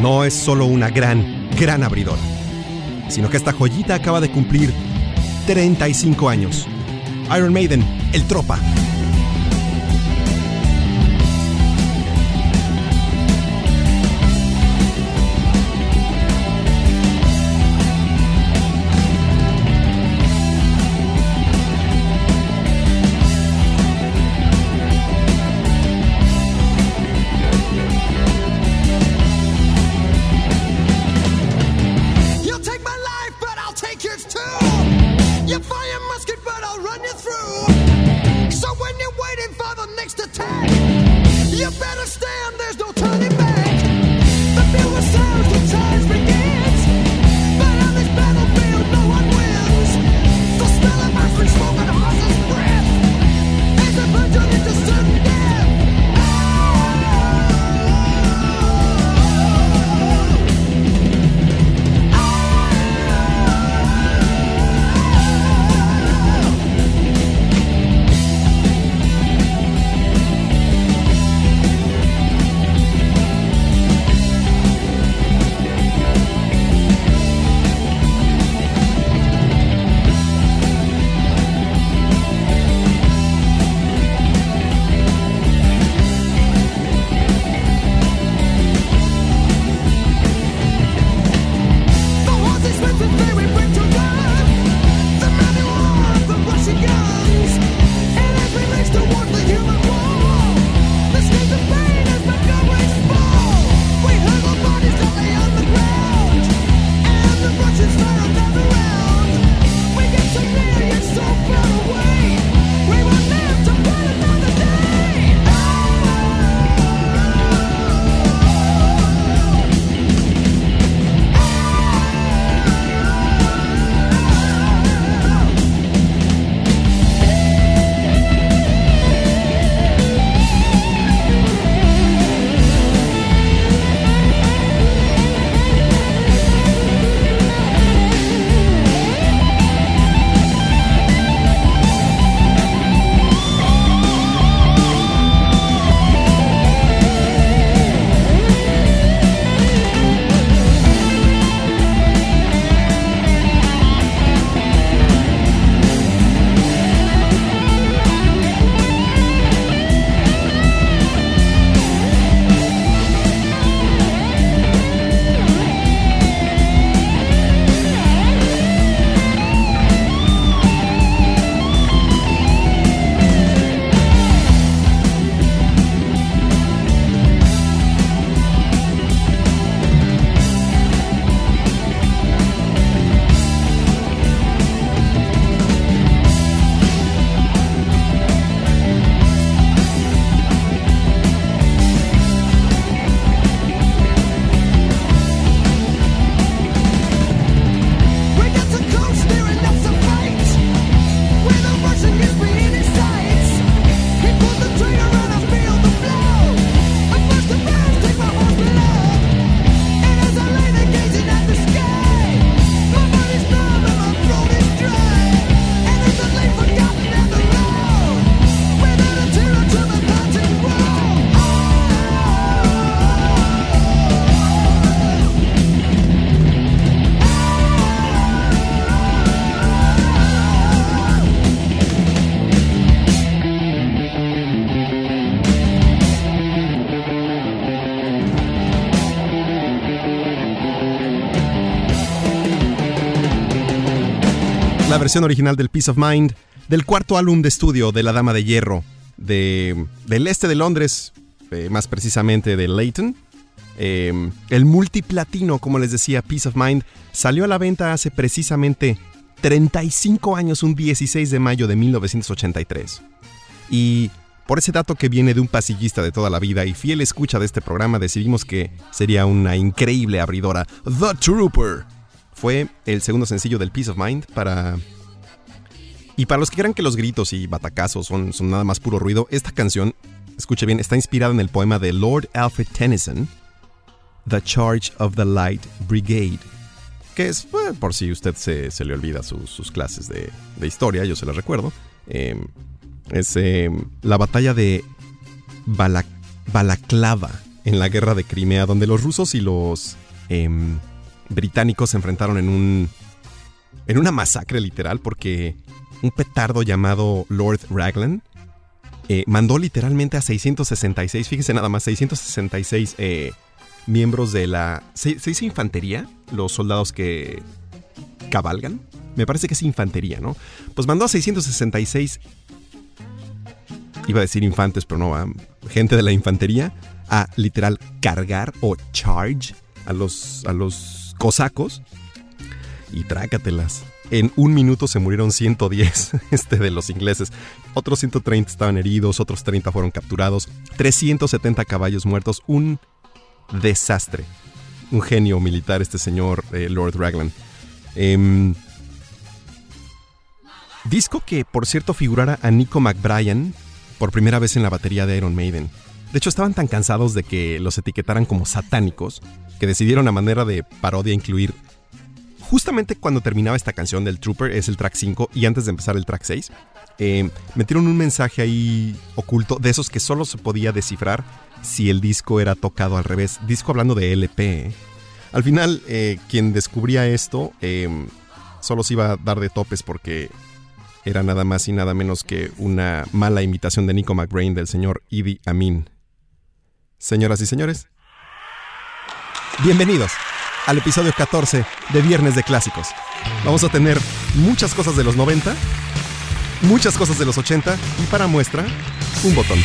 no es solo una gran, gran abridora, sino que esta joyita acaba de cumplir 35 años. Iron Maiden, el tropa. Versión original del Peace of Mind, del cuarto álbum de estudio de La Dama de Hierro, de, del este de Londres, eh, más precisamente de Leighton. Eh, el multiplatino, como les decía, Peace of Mind, salió a la venta hace precisamente 35 años, un 16 de mayo de 1983. Y por ese dato que viene de un pasillista de toda la vida y fiel escucha de este programa, decidimos que sería una increíble abridora. The Trooper fue el segundo sencillo del Peace of Mind para... Y para los que crean que los gritos y batacazos son, son nada más puro ruido, esta canción, escuche bien, está inspirada en el poema de Lord Alfred Tennyson, The Charge of the Light Brigade, que es, por si usted se, le olvida sus clases de, historia, yo se las recuerdo, em, es em, la batalla de Balaclava en la guerra de Crimea, donde los rusos y los em, británicos se enfrentaron en un. en una masacre literal, porque un petardo llamado Lord Raglan eh, mandó literalmente a 666, fíjense nada más, 666 eh, miembros de la. ¿se, ¿Se dice infantería? Los soldados que cabalgan. Me parece que es infantería, ¿no? Pues mandó a 666 iba a decir infantes, pero no, gente de la infantería, a literal cargar o charge a los, a los cosacos y trácatelas. En un minuto se murieron 110 este, de los ingleses. Otros 130 estaban heridos, otros 30 fueron capturados. 370 caballos muertos. Un desastre. Un genio militar este señor eh, Lord Raglan. Em, disco que, por cierto, figurara a Nico McBrien por primera vez en la batería de Iron Maiden. De hecho, estaban tan cansados de que los etiquetaran como satánicos que decidieron a manera de parodia incluir justamente cuando terminaba esta canción del Trooper, es el track 5, y antes de empezar el track 6, eh, metieron un mensaje ahí oculto, de esos que solo se podía descifrar si el disco era tocado al revés. Disco hablando de LP. ¿eh? Al final, eh, quien descubría esto solo se iba a dar de topes porque era nada más y nada menos que una mala imitación de Nico McBrain del señor Idi Amin. Señoras y señores, bienvenidos al episodio 14 de Viernes de Clásicos. Vamos a tener muchas cosas de los 90, muchas cosas de los 80 y para muestra, un botón.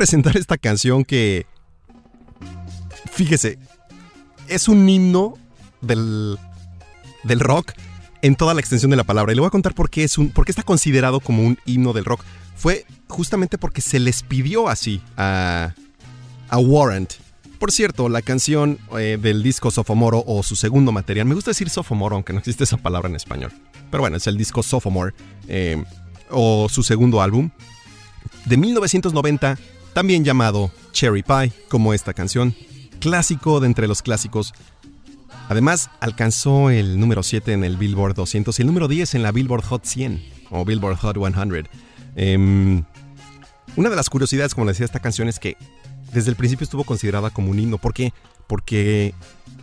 Presentar esta canción que, fíjese, es un himno del, del rock en toda la extensión de la palabra. Y le voy a contar por qué, es un, por qué está considerado como un himno del rock. fue justamente porque se les pidió así a, a Warrant. Por cierto, la canción eh, del disco Sophomore o su segundo material, me gusta decir Sophomore aunque no existe esa palabra en español, pero bueno, es el disco Sophomore eh, o su segundo álbum, de 1990, también llamado Cherry Pie, como esta canción, clásico de entre los clásicos. Además, alcanzó el número 7 en el Billboard 200 y el número 10 en la Billboard Hot 100 o Billboard Hot 100. Em, una de las curiosidades, como decía, esta canción es que desde el principio estuvo considerada como un himno. ¿Por qué? Porque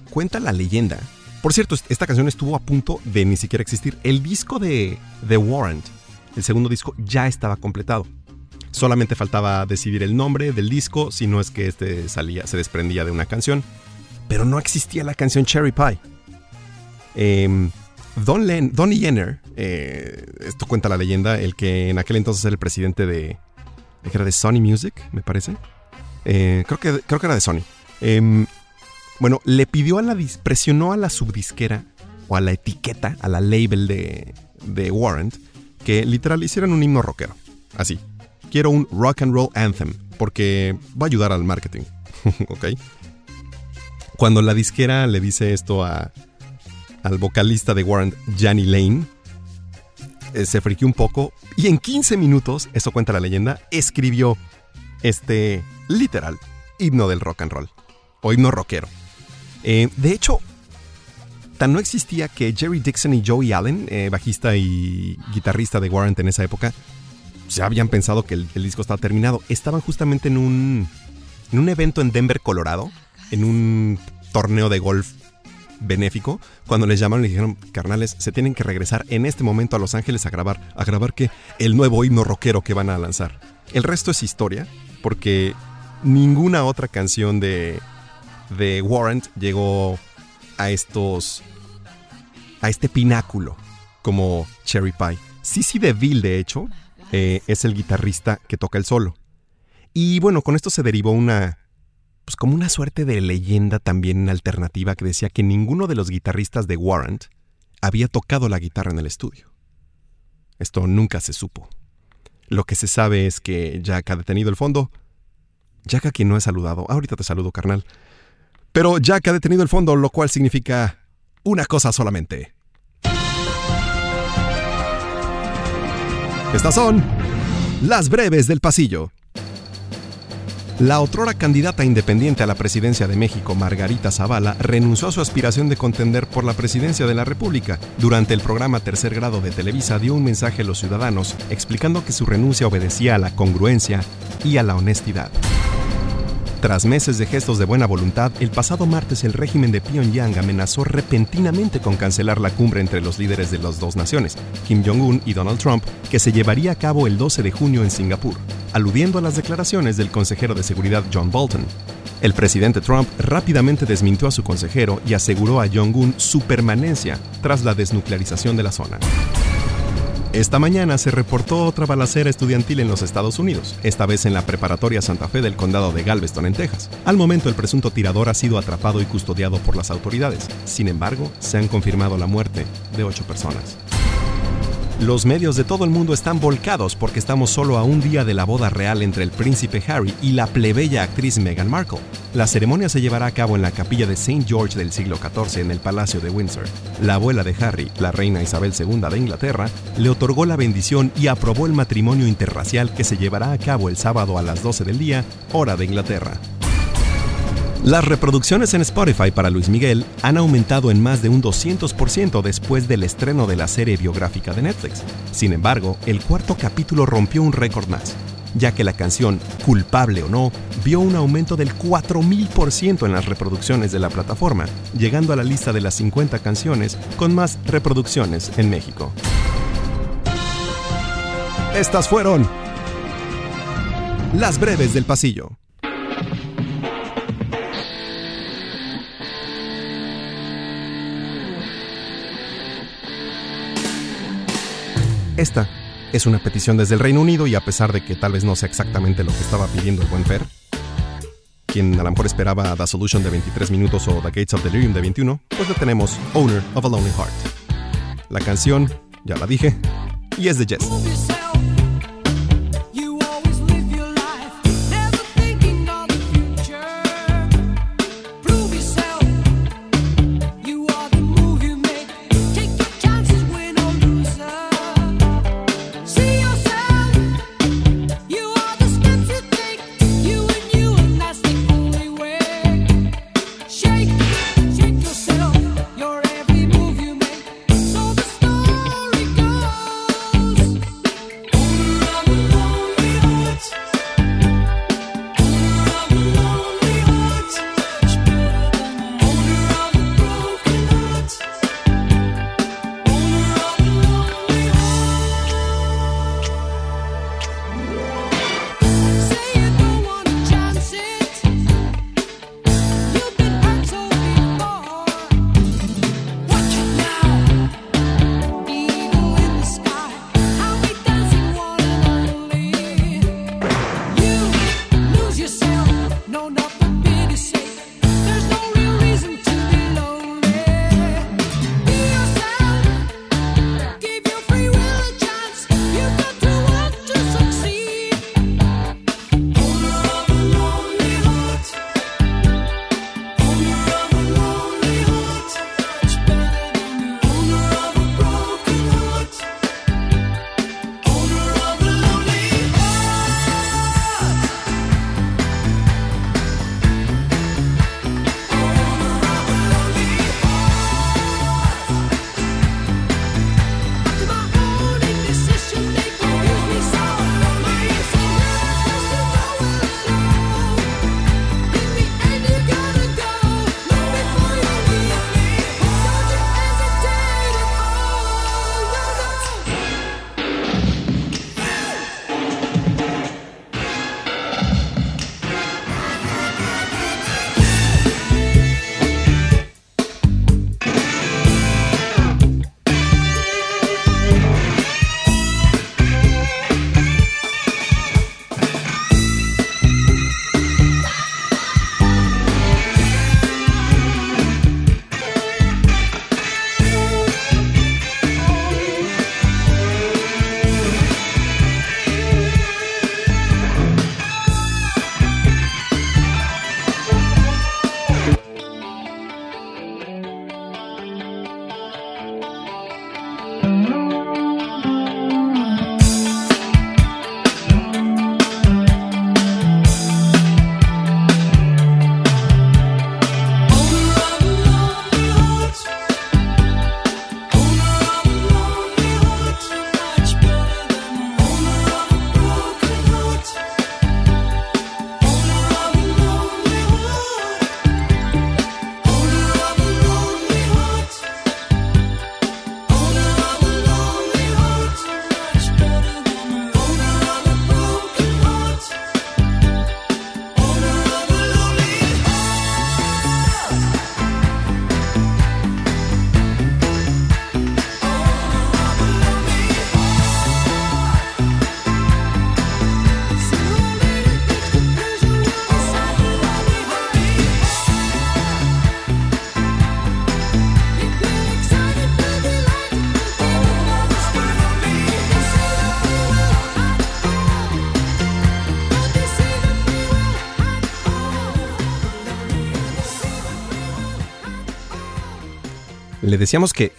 cuenta la leyenda. Por cierto, esta canción estuvo a punto de ni siquiera existir. El disco de The Warrant, el segundo disco, ya estaba completado. Solamente faltaba decidir el nombre del disco, si no es que este salía, se desprendía de una canción. Pero no existía la canción Cherry Pie. Em, Don, Len, Donnie Jenner, eh, esto cuenta la leyenda, el que en aquel entonces era el presidente de, era de Sony Music, me parece. Eh, creo, que, creo que era de Sony. Em, bueno, le pidió a la, presionó a la subdisquera o a la etiqueta, a la label de, de Warrant, que literal hicieran un himno rockero. Así. Quiero un rock and roll anthem, porque va a ayudar al marketing. ¿Ok? Cuando la disquera le dice esto a, al vocalista de Warrant, Johnny Lane, eh, se friqueó un poco y en 15 minutos, eso cuenta la leyenda, escribió este literal himno del rock and roll o himno rockero. Eh, de hecho, tan no existía que Jerry Dixon y Joey Allen, eh, bajista y guitarrista de Warrant en esa época, ya habían pensado que el, disco estaba terminado. Estaban justamente en un, en un evento en Denver, Colorado, en un torneo de golf benéfico, cuando les llamaron y dijeron, carnales, se tienen que regresar en este momento a Los Ángeles a grabar, a grabar que el nuevo himno rockero que van a lanzar. El resto es historia, porque ninguna otra canción de, de Warrant llegó a estos, a este pináculo como Cherry Pie. Sissy DeVille, de hecho, eh, es el guitarrista que toca el solo. Y bueno, con esto se derivó una, pues como una suerte de leyenda también alternativa que decía que ninguno de los guitarristas de Warrant había tocado la guitarra en el estudio. Esto nunca se supo. Lo que se sabe es que Jack ha detenido el fondo. Jack a quien no he saludado. Ahorita te saludo, carnal. Pero Jack ha detenido el fondo, lo cual significa una cosa solamente. Estas son las breves del pasillo. La otrora candidata independiente a la presidencia de México, Margarita Zavala, renunció a su aspiración de contender por la presidencia de la República. Durante el programa Tercer Grado de Televisa dio un mensaje a los ciudadanos explicando que su renuncia obedecía a la congruencia y a la honestidad. Tras meses de gestos de buena voluntad, el pasado martes el régimen de Pyongyang amenazó repentinamente con cancelar la cumbre entre los líderes de las dos naciones, Kim Jong-un y Donald Trump, que se llevaría a cabo el 12 de junio en Singapur, aludiendo a las declaraciones del consejero de seguridad John Bolton. El presidente Trump rápidamente desmintió a su consejero y aseguró a Jong-un su permanencia tras la desnuclearización de la zona. Esta mañana se reportó otra balacera estudiantil en los Estados Unidos, esta vez en la preparatoria Santa Fe del condado de Galveston, en Texas. Al momento el presunto tirador ha sido atrapado y custodiado por las autoridades. Sin embargo, se han confirmado la muerte de ocho personas. Los medios de todo el mundo están volcados porque estamos solo a un día de la boda real entre el príncipe Harry y la plebeya actriz Meghan Markle. La ceremonia se llevará a cabo en la capilla de St. George del siglo XIV en el Palacio de Windsor. La abuela de Harry, la reina Isabel II de Inglaterra, le otorgó la bendición y aprobó el matrimonio interracial que se llevará a cabo el sábado a las 12 del día, hora de Inglaterra. Las reproducciones en Spotify para Luis Miguel han aumentado en más de un 200% después del estreno de la serie biográfica de Netflix. Sin embargo, el cuarto capítulo rompió un récord más, ya que la canción Culpable o no vio un aumento del 4000% en las reproducciones de la plataforma, llegando a la lista de las 50 canciones con más reproducciones en México. Estas fueron las breves del pasillo. Esta es una petición desde el Reino Unido y a pesar de que tal vez no sea exactamente lo que estaba pidiendo el buen Fer, quien a lo mejor esperaba The Solution de 23 minutos o The Gates of Delirium de 21, pues le tenemos Owner of a Lonely Heart. La canción, ya la dije, y es de Jess. Le decíamos que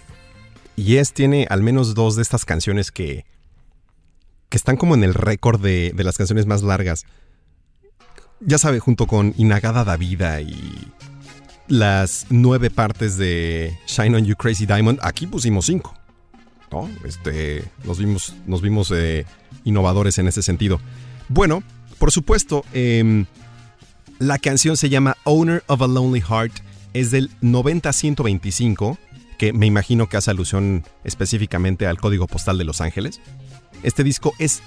Yes tiene al menos dos de estas canciones que, que están como en el récord de, de las canciones más largas. Ya sabe, junto con Inagada Davida y las nueve partes de Shine on You Crazy Diamond, aquí pusimos cinco. ¿no? Este, nos vimos, nos vimos eh, innovadores en ese sentido. Bueno, por supuesto, em, la canción se llama Owner of a Lonely Heart, es del 90-125, que me imagino que hace alusión específicamente al código postal de Los Ángeles. Este disco es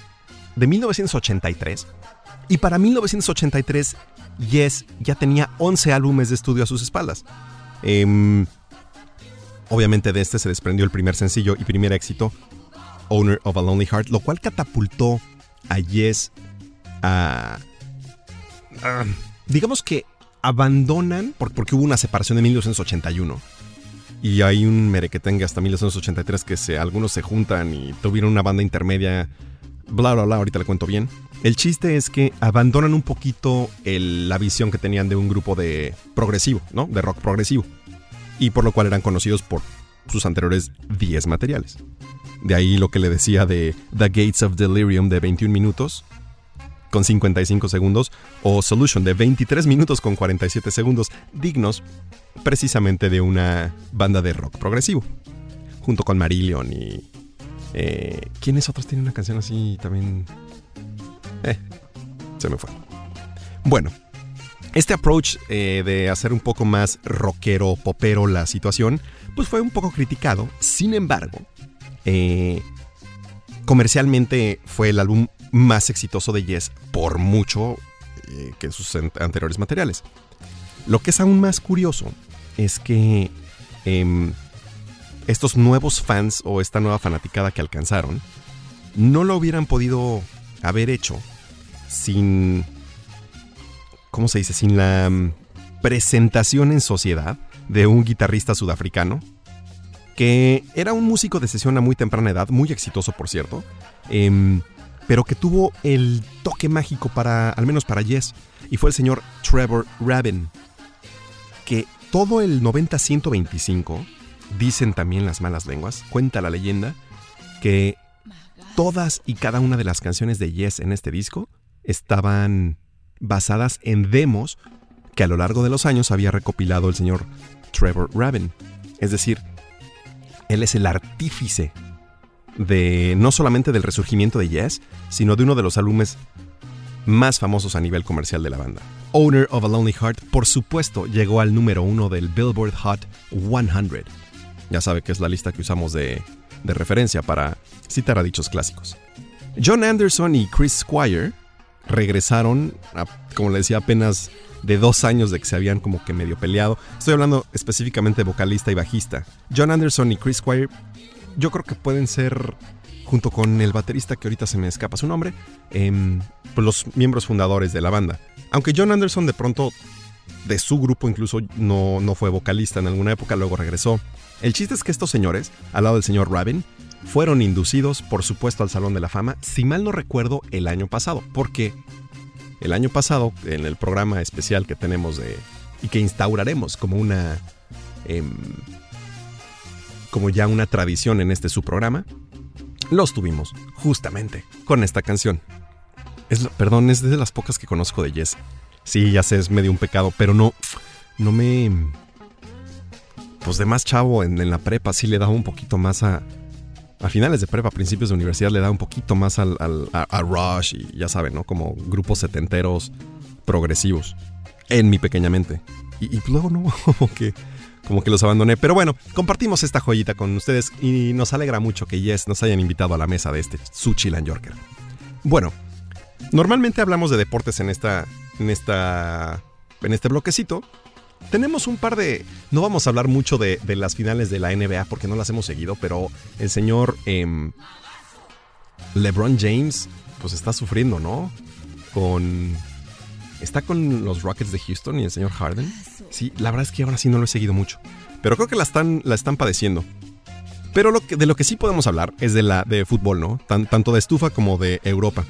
de 1983 y para 1983 Yes ya tenía 11 álbumes de estudio a sus espaldas. Em, obviamente de este se desprendió el primer sencillo y primer éxito, Owner of a Lonely Heart, lo cual catapultó a Yes a... digamos que abandonan, porque hubo una separación en 1981. Y hay un merequetengue hasta 1983 que se, algunos se juntan y tuvieron una banda intermedia. Bla, bla, bla, ahorita le cuento bien. El chiste es que abandonan un poquito la visión que tenían de un grupo de progresivo, ¿no? De rock progresivo. Y por lo cual eran conocidos por sus anteriores 10 materiales. De ahí lo que le decía de The Gates of Delirium de 21 minutos con 55 segundos o Solution de 23 minutos con 47 segundos, dignos precisamente de una banda de rock progresivo. Junto con Marillion y... Eh, ¿Quiénes otros tienen una canción así también? Eh, se me fue. Bueno, este approach eh, de hacer un poco más rockero, popero la situación, pues fue un poco criticado. Sin embargo, eh, comercialmente fue el álbum más exitoso de Yes por mucho eh, que sus anteriores materiales. Lo que es aún más curioso es que em, estos nuevos fans o esta nueva fanaticada que alcanzaron no lo hubieran podido haber hecho sin, ¿cómo se dice? Sin la mm, presentación en sociedad de un guitarrista sudafricano que era un músico de sesión a muy temprana edad, muy exitoso por cierto, em, pero que tuvo el toque mágico para, al menos para Yes, y fue el señor Trevor Rabin, que todo el 90-125, dicen también las malas lenguas, cuenta la leyenda, que todas y cada una de las canciones de Yes en este disco estaban basadas en demos que a lo largo de los años había recopilado el señor Trevor Rabin. Es decir, él es el artífice de no solamente del resurgimiento de Yes, sino de uno de los álbumes más famosos a nivel comercial de la banda. Owner of a Lonely Heart, por supuesto, llegó al número uno del Billboard Hot 100. Ya sabe que es la lista que usamos de, de referencia para citar a dichos clásicos. John Anderson y Chris Squire regresaron, como le decía, apenas de dos años de que se habían como que medio peleado. Estoy hablando específicamente de vocalista y bajista. John Anderson y Chris Squire, yo creo que pueden ser, junto con el baterista que ahorita se me escapa su nombre, em, pues los miembros fundadores de la banda. Aunque John Anderson de pronto de su grupo incluso no, no fue vocalista en alguna época, luego regresó. El chiste es que estos señores, al lado del señor Rabin, fueron inducidos, por supuesto, al Salón de la Fama, si mal no recuerdo, el año pasado, porque el año pasado, en el programa especial que tenemos de, y que instauraremos como una... Em, como ya una tradición en este su programa, los tuvimos justamente con esta canción. Es, perdón, es de las pocas que conozco de Yes. Sí, ya sé, es medio un pecado, pero no, no me... Pues de más chavo en, la prepa sí le daba un poquito más a, a finales de prepa, principios de universidad, le da un poquito más al, a, Rush y ya saben, ¿no? Como grupos setenteros progresivos. En mi pequeña mente. Y, luego no, como que, como que los abandoné. Pero bueno, compartimos esta joyita con ustedes y nos alegra mucho que Yes nos hayan invitado a la mesa de este Suchiland Yorker. Bueno, normalmente hablamos de deportes en esta. en esta. en este bloquecito. Tenemos un par de... No vamos a hablar mucho de, las finales de la NBA porque no las hemos seguido, pero el señor em, LeBron James pues está sufriendo, ¿no? Con... Está con los Rockets de Houston y el señor Harden. Sí, la verdad es que ahora sí no lo he seguido mucho. Pero creo que la están, la están padeciendo. Pero lo que, de lo que sí podemos hablar es de la de fútbol, ¿no? tanto de estufa como de Europa.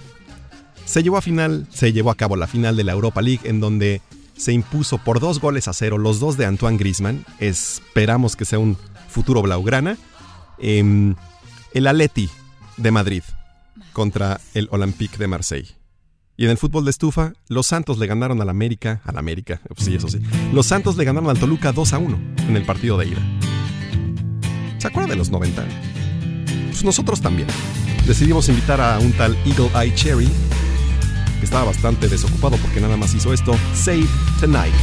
Se llevó a final, se llevó a cabo la final de la Europa League en donde se impuso por dos goles a cero, los dos de Antoine Grisman. Esperamos que sea un futuro Blaugrana. Em, el Aleti de Madrid contra el Olympique de Marseille. Y en el fútbol de estufa, los Santos le ganaron al América, al América, pues sí, eso sí. Los Santos le ganaron al Toluca 2 a 1 en el partido de ida. ¿Se acuerdan de los 90? Pues nosotros también. Decidimos invitar a un tal Eagle Eye Cherry, que estaba bastante desocupado porque nada más hizo esto, Save Tonight.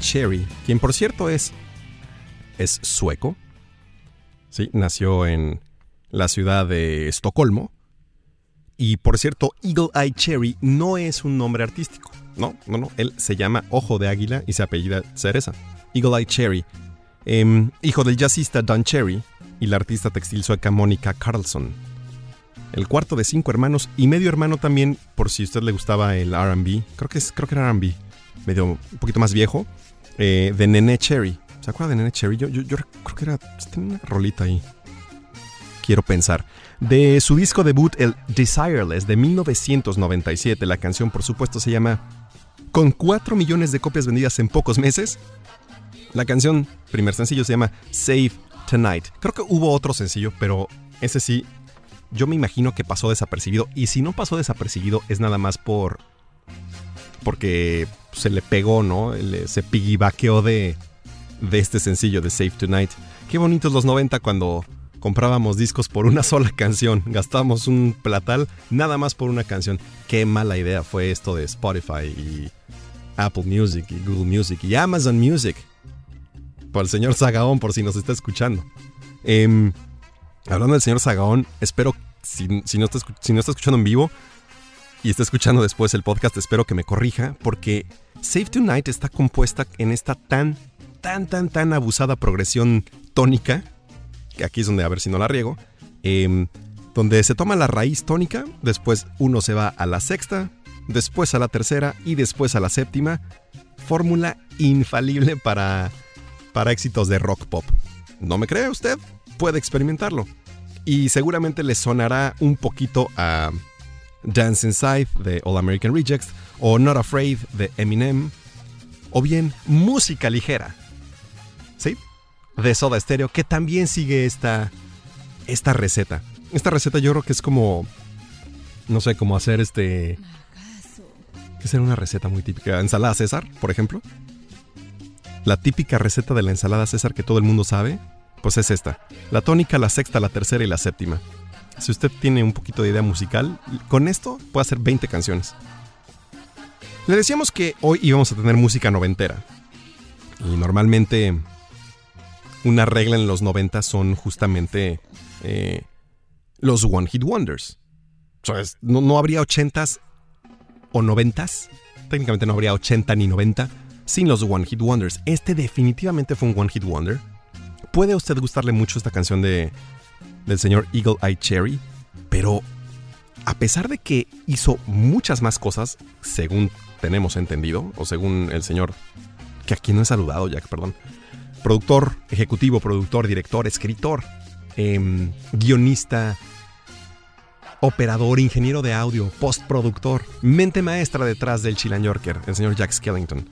Cherry, quien por cierto es, es sueco. Sí, nació en la ciudad de Estocolmo. Y por cierto, Eagle Eye Cherry no es un nombre artístico. No, no, no. Él se llama Ojo de Águila y se apellida Cereza. Eagle Eye Cherry. em, hijo del jazzista Don Cherry y la artista textil sueca Mónica Carlson. El cuarto de cinco hermanos y medio hermano también, por si a usted le gustaba el RB. Creo creo que era RB. Medio un poquito más viejo. eh, de Nene Cherry. ¿Se acuerda de Nene Cherry? Yo, creo que era. Tenía una rolita ahí. Quiero pensar. De su disco debut, el Desireless, de 1997, la canción, por supuesto, se llama Con 4 millones de copias vendidas en pocos meses. La canción, primer sencillo, se llama Save Tonight. Creo que hubo otro sencillo, pero ese sí, yo me imagino que pasó desapercibido. Y si no pasó desapercibido, es nada más por. porque se le pegó, ¿no? Se piggybackeó de, de este sencillo de Save Tonight. Qué bonitos los 90 cuando comprábamos discos por una sola canción. Gastábamos un platal nada más por una canción. Qué mala idea fue esto de Spotify y, Apple Music y Google Music y Amazon Music. Por el señor Zagaón, por si nos está escuchando. Em, hablando del señor Zagaón, espero, si, no está, si no está escuchando en vivo y está escuchando después el podcast, espero que me corrija, porque Save Tonight está compuesta en esta tan, tan, tan, tan abusada progresión tónica, que aquí es donde a ver si no la riego, em, donde se toma la raíz tónica, después uno se va a la sexta, después a la tercera y después a la séptima. Fórmula infalible para, para éxitos de rock pop. ¿No me cree usted? Puede experimentarlo. Y seguramente le sonará un poquito a Dance Inside de All American Rejects o Not Afraid de Eminem o bien música ligera. ¿Sí? De Soda Stereo que también sigue esta esta receta. Esta receta yo creo que es como no sé, cómo hacer este que será una receta muy típica. Ensalada César, por ejemplo. La típica receta de la ensalada César que todo el mundo sabe, pues es esta. La tónica, la sexta, la tercera y la séptima. Si usted tiene un poquito de idea musical, con esto puede hacer 20 canciones. Le decíamos que hoy íbamos a tener música noventera. Y normalmente una regla en los 90 son justamente eh, los One Hit Wonders. no, no habría ochentas o noventas. Técnicamente no habría 80 ni 90 sin los One Hit Wonders. Este definitivamente fue un One Hit Wonder. Puede usted gustarle mucho esta canción de, del señor Eagle Eye Cherry, pero a pesar de que hizo muchas más cosas, según tenemos entendido, o según el señor, que aquí no he saludado, Jack, perdón, productor, ejecutivo, productor, director, escritor, em, guionista, operador, ingeniero de audio, postproductor, mente maestra detrás del Chilan Yorker, el señor Jack Skellington.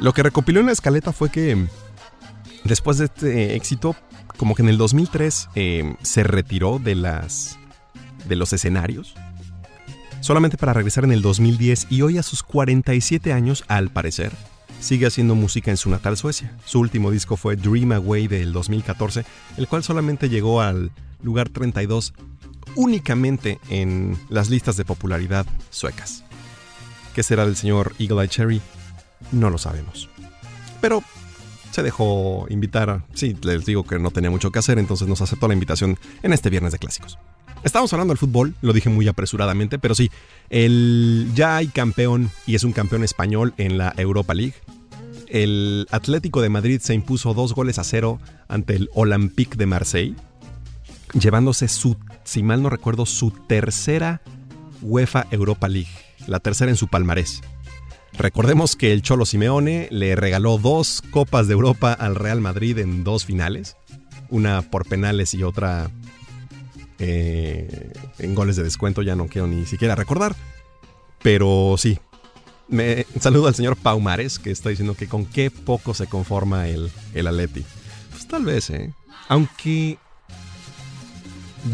Lo que recopiló en la escaleta fue que después de este éxito, como que en el 2003 em, se retiró de las de los escenarios, solamente para regresar en el 2010 y hoy a sus 47 años, al parecer, sigue haciendo música en su natal Suecia. Su último disco fue Dream Away del 2014, el cual solamente llegó al lugar 32 únicamente en las listas de popularidad suecas. ¿Qué será del señor Eagle Eye Cherry? No lo sabemos. Pero se dejó invitar. Sí, les digo que no tenía mucho que hacer, entonces nos aceptó la invitación en este viernes de clásicos. Estamos hablando del fútbol, lo dije muy apresuradamente, pero sí, el, ya hay campeón y es un campeón español en la Europa League. El Atlético de Madrid se impuso dos goles a cero ante el Olympique de Marseille, llevándose su si mal no recuerdo, su tercera UEFA Europa League, la tercera en su palmarés. Recordemos que el Cholo Simeone le regaló dos Copas de Europa al Real Madrid en dos finales, una por penales y otra eh, en goles de descuento, ya no quiero ni siquiera recordar, pero sí. Me saludo al señor Paumares que está diciendo que con qué poco se conforma el, el. Pues tal vez, ¿eh? Aunque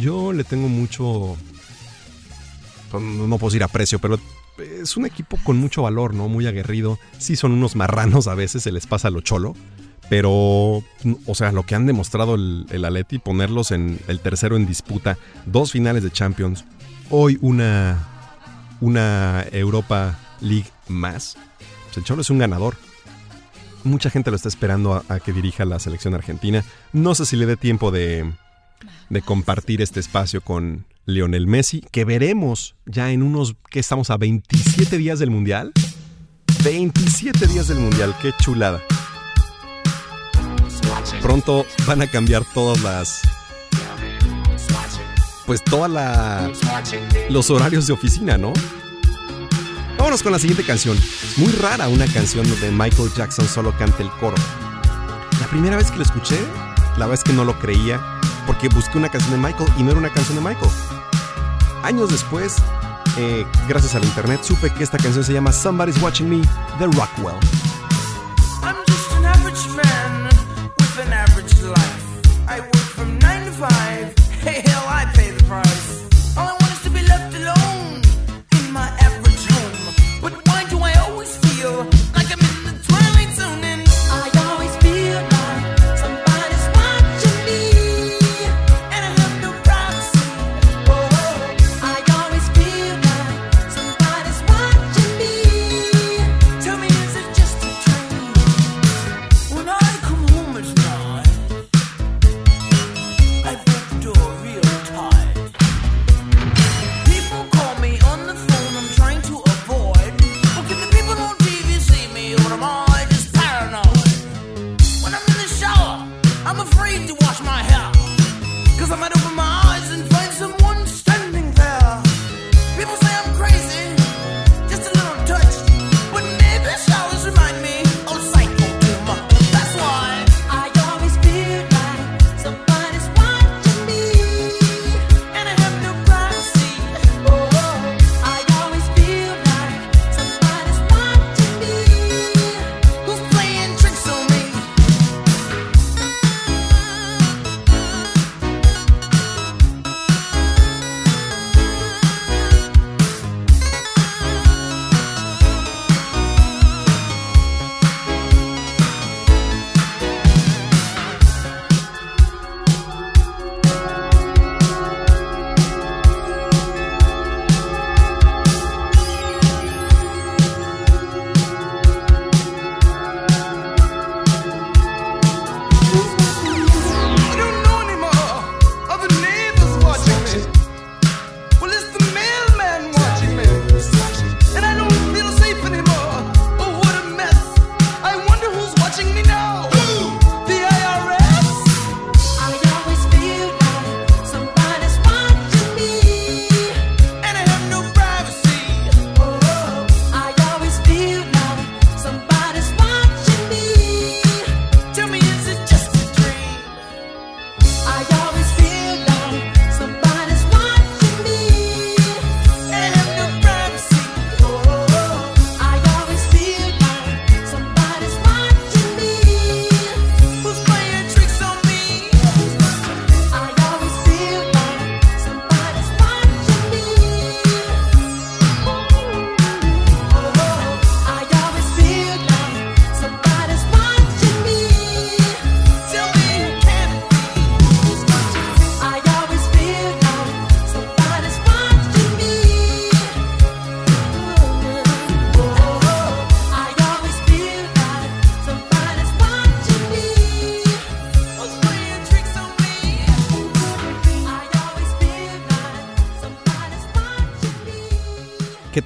yo le tengo mucho. Pues, no puedo decir aprecio, pero es un equipo con mucho valor, ¿no? Muy aguerrido. Sí, son unos marranos a veces, se les pasa lo cholo. Pero, o sea, lo que han demostrado el, el Atleti, ponerlos en el tercero en disputa, dos finales de Champions, hoy una, una Europa League más. Pues el Cholo es un ganador. Mucha gente lo está esperando a que dirija la selección argentina. No sé si le dé tiempo de, de compartir este espacio con Lionel Messi, que veremos ya en unos, que estamos a 27 días del Mundial. 27 días del Mundial, qué chulada. Pronto van a cambiar todas las... Pues todas la, los horarios de oficina, ¿no? Vámonos con la siguiente canción. muy rara una canción donde Michael Jackson solo canta el coro. La primera vez que lo escuché, la verdad es que no lo creía porque busqué una canción de Michael y no era una canción de Michael. Años después, eh, gracias al internet, supe que esta canción se llama Somebody's Watching Me de Rockwell.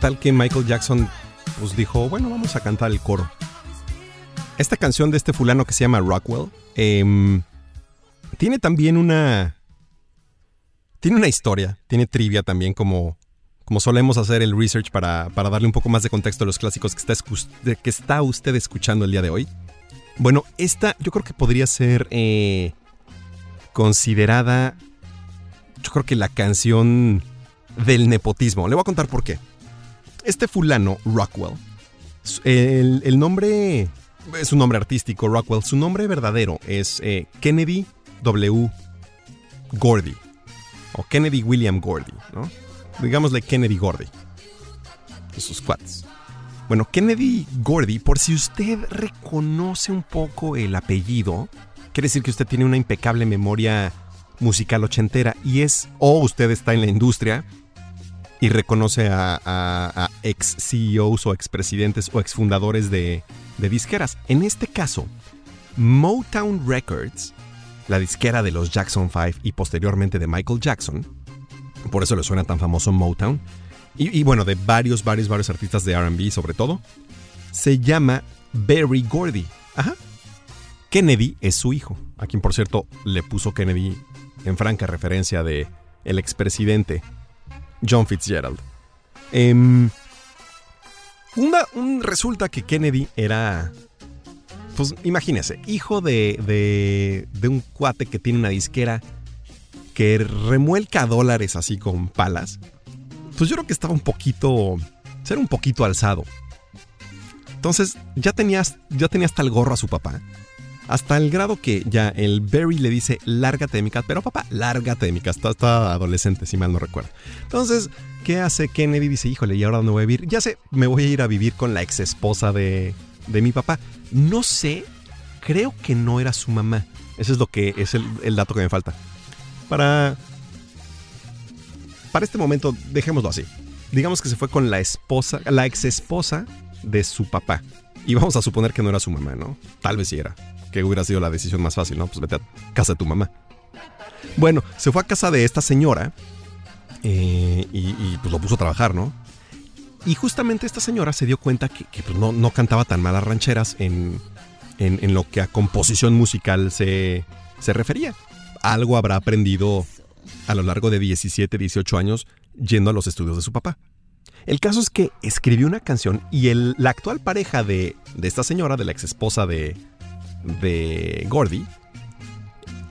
Tal que Michael Jackson pues dijo, bueno, vamos a cantar el coro? Esta canción de este fulano que se llama Rockwell em, tiene también una... Tiene una historia, tiene trivia también como, como solemos hacer el research para, para darle un poco más de contexto a los clásicos que está, que está usted escuchando el día de hoy. Bueno, esta yo creo que podría ser eh, considerada, yo creo que la canción del nepotismo. Le voy a contar por qué. Este fulano, Rockwell, el, nombre es un nombre artístico, Rockwell. Su nombre verdadero es eh, Kennedy W. Gordy. O Kennedy William Gordy, ¿no? Digámosle Kennedy Gordy. Sus cuates. Bueno, Kennedy Gordy, por si usted reconoce un poco el apellido, quiere decir que usted tiene una impecable memoria musical ochentera y es, o usted está en la industria y reconoce a, ex CEOs o ex presidentes o ex fundadores de, de disqueras. En este caso, Motown Records, la disquera de los Jackson 5 y posteriormente de Michael Jackson, por eso le suena tan famoso Motown, y, bueno, de varios, varios, varios artistas de RB sobre todo, se llama Barry Gordy. Ajá. Kennedy es su hijo, a quien por cierto le puso Kennedy en franca referencia de el expresidente John Fitzgerald. Em, un, resulta que Kennedy era, pues imagínese, hijo de, de, de un cuate que tiene una disquera que remuelca dólares así con palas pues yo creo que estaba un poquito, ser un poquito alzado. Entonces ya tenías, ya tenía hasta el gorro a su papá. Hasta el grado que ya el Barry le dice, lárgate de mi casa. Pero papá, lárgate de mi casa. Está, adolescente, si mal no recuerdo. Entonces, ¿qué hace Kennedy? Dice, híjole, ¿y ahora dónde voy a vivir? Ya sé, me voy a ir a vivir con la ex esposa de, de mi papá. No sé, creo que no era su mamá. Ese es lo que es el, el dato que me falta. Para para este momento, dejémoslo así. Digamos que se fue con la esposa, la ex esposa de su papá. Y vamos a suponer que no era su mamá, ¿no? Tal vez sí era. Que hubiera sido la decisión más fácil, ¿no? Pues vete a casa de tu mamá. Bueno, se fue a casa de esta señora eh, y, pues lo puso a trabajar, ¿no? Y justamente esta señora se dio cuenta que, pues, no, cantaba tan malas rancheras en, en, lo que a composición musical se, se refería. Algo habrá aprendido a lo largo de 17, 18 años yendo a los estudios de su papá. El caso es que escribió una canción y el, la actual pareja de, de esta señora, de la ex esposa de, de Gordy,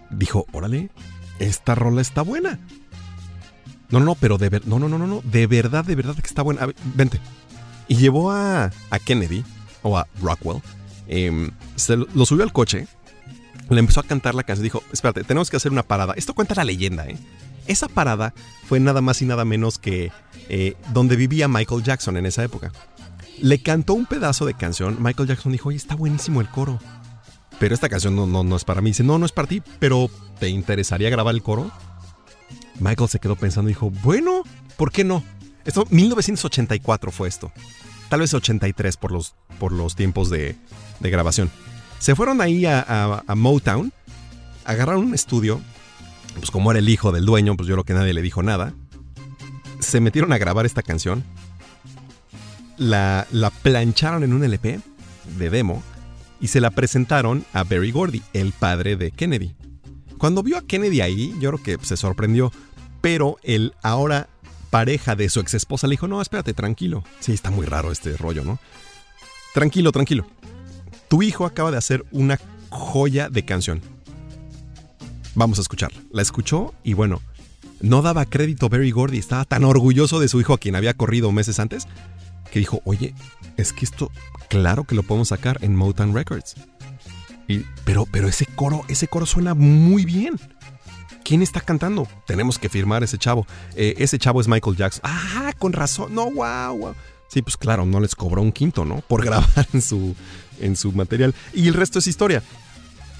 dijo, órale, esta rola está buena. No, no, no, pero de verdad, no, no, no, no, no, de verdad, de verdad que está buena. vente. Y llevó a, a Kennedy, o a Rockwell, em, se lo subió al coche le empezó a cantar la canción. Dijo, espérate, tenemos que hacer una parada. Esto cuenta la leyenda, ¿eh? Esa parada fue nada más y nada menos que eh, donde vivía Michael Jackson en esa época. Le cantó un pedazo de canción. Michael Jackson dijo, está buenísimo el coro. Pero esta canción no, no, no es para mí. Dice, no, no es para ti, pero ¿te interesaría grabar el coro? Michael se quedó pensando y dijo, bueno, ¿por qué no? Esto, 1984 fue esto. Tal vez 83 por los, por los tiempos de, de grabación. Se fueron ahí a, Motown, agarraron un estudio, pues como era el hijo del dueño, pues yo creo que nadie le dijo nada. Se metieron a grabar esta canción, la, la plancharon en un LP de demo y se la presentaron a Barry Gordy, el padre de Kennedy. Cuando vio a Kennedy ahí, yo creo que se sorprendió, pero el ahora pareja de su ex esposa le dijo, no, espérate, tranquilo. Sí, está muy raro este rollo, ¿no? Tranquilo, tranquilo. Tu hijo acaba de hacer una joya de canción. Vamos a escucharla. La escuchó y bueno, no daba crédito Barry Gordy, estaba tan orgulloso de su hijo a quien había corrido meses antes, que dijo, oye, es que esto, claro que lo podemos sacar en Motown Records. Y, pero, pero ese coro, ese coro suena muy bien. ¿Quién está cantando? Tenemos que firmar ese chavo. Eh, ese chavo es Michael Jackson. Ah, con razón. No, wow, wow. Sí, pues claro, no les cobró un quinto, ¿no? Por grabar en su, en su material. Y el resto es historia.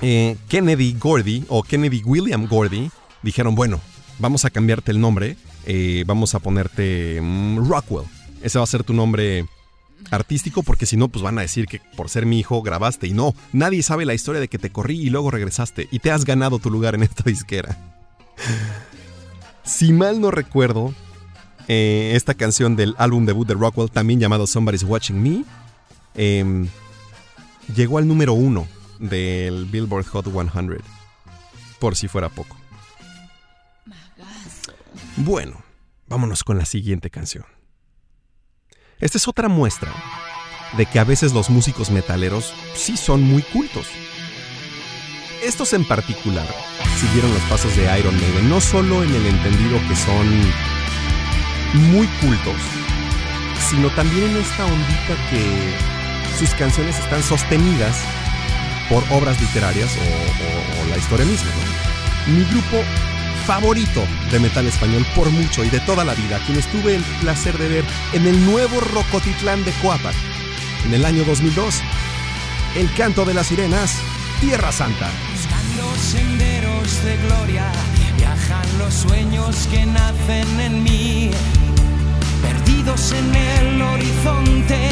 Eh, Kennedy Gordy o Kennedy William Gordy dijeron, bueno, vamos a cambiarte el nombre, eh, vamos a ponerte mm, Rockwell. Ese va a ser tu nombre artístico porque si no, pues van a decir que por ser mi hijo grabaste y no, nadie sabe la historia de que te corrí y luego regresaste y te has ganado tu lugar en esta disquera. si mal no recuerdo, eh, esta canción del álbum debut de Rockwell, también llamado Somebody's Watching Me, em, llegó al número uno del Billboard Hot 100, por si fuera poco. Bueno, vámonos con la siguiente canción. Esta es otra muestra de que a veces los músicos metaleros sí son muy cultos. Estos en particular siguieron los pasos de Iron Maiden, no solo en el entendido que son muy cultos, sino también en esta ondita que sus canciones están sostenidas por obras literarias o, la historia misma. ¿no? Mi grupo favorito de metal español por mucho y de toda la vida, quienes tuve el placer de ver en el nuevo Rocotitlán de Coapac en el año 2002, El canto de las sirenas, Tierra Santa. Buscando senderos de gloria, viajan los sueños que nacen en mí. Perdidos en el horizonte,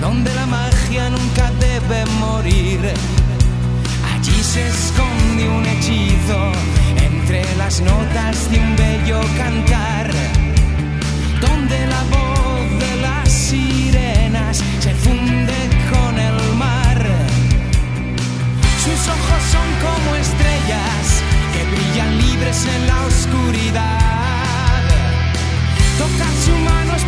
donde la magia nunca debe morir. Allí se esconde un hechizo entre las notas de un bello cantar, donde la voz de las sirenas se funde con el mar. Sus ojos son como estrellas que brillan libres en la oscuridad. Tocar su mano es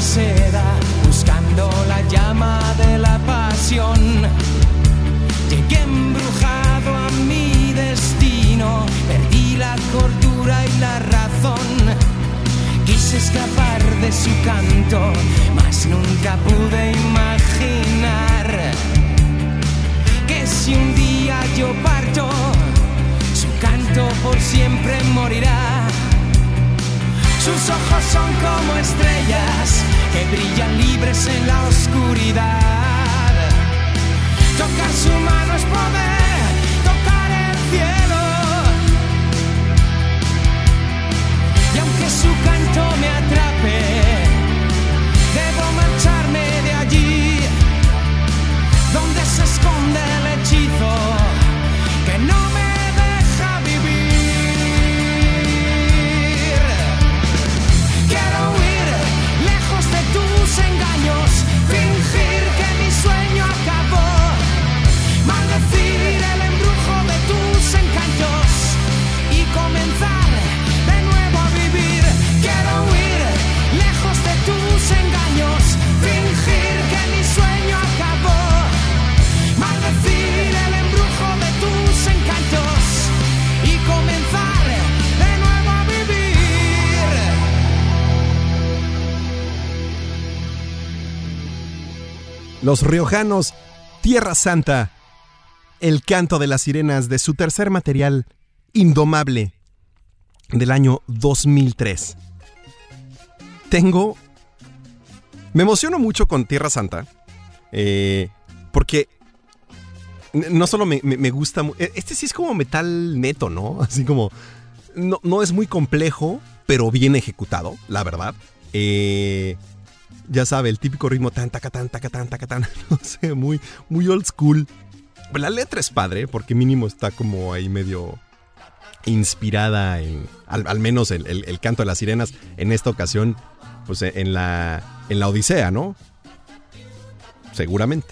seda, buscando la llama de la pasión. Llegué embrujado a mi destino, perdí la cordura y la razón. Quise escapar de su canto, mas nunca pude Sus ojos son como estrellas que brillan libres en la oscuridad. Tocar su mano es poder, tocar el cielo. Y aunque su canto me atrape, debo marcharme de allí, donde se esconde el hechizo que no me Los riojanos, Tierra Santa, El canto de las sirenas de su tercer material, Indomable, del año 2003. Tengo... Me emociono mucho con Tierra Santa, eh, porque no solo me, gusta... e- Este sí es como metal neto, ¿no? Así como... No, no es muy complejo, pero bien ejecutado, la verdad. Eh, ya sabe, el típico ritmo tan, taca, tan, taca, tan, taca. No sé, muy, muy old school. La letra es padre, porque mínimo está como ahí medio inspirada en, al, menos el, el- canto de las sirenas, en esta ocasión, pues en la, en la Odisea, ¿no? Seguramente.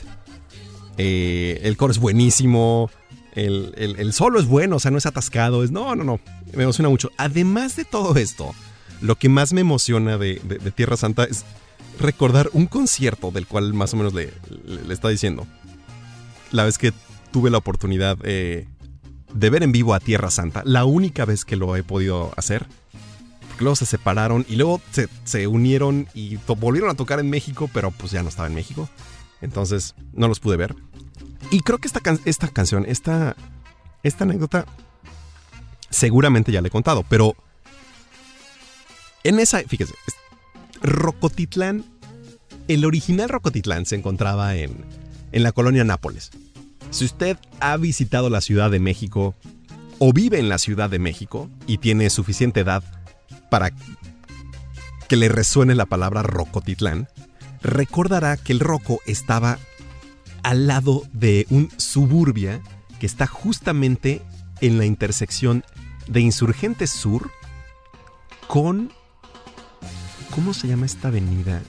Eh, el coro es buenísimo, El, el- el solo es bueno, o sea, no es atascado. Es, no, no, no. Me emociona mucho. Además de todo esto, lo que más me emociona de, de- de Tierra Santa es recordar un concierto del cual más o menos le, está diciendo. La vez que tuve la oportunidad eh, de ver en vivo a Tierra Santa, la única vez que lo he podido hacer. Porque luego se separaron y luego se, unieron y volvieron a tocar en México, pero pues ya no estaba en México. Entonces no los pude ver. Y creo que esta, esta canción, esta, esta anécdota, seguramente ya le he contado, pero en esa, fíjese, es- Rocotitlán, el original Rocotitlán se encontraba en, en la colonia Nápoles. Si usted ha visitado la Ciudad de México o vive en la Ciudad de México y tiene suficiente edad para que le resuene la palabra Rocotitlán, recordará que el Roco estaba al lado de un suburbia que está justamente en la intersección de Insurgentes Sur con... ¿Cómo se llama esta avenida?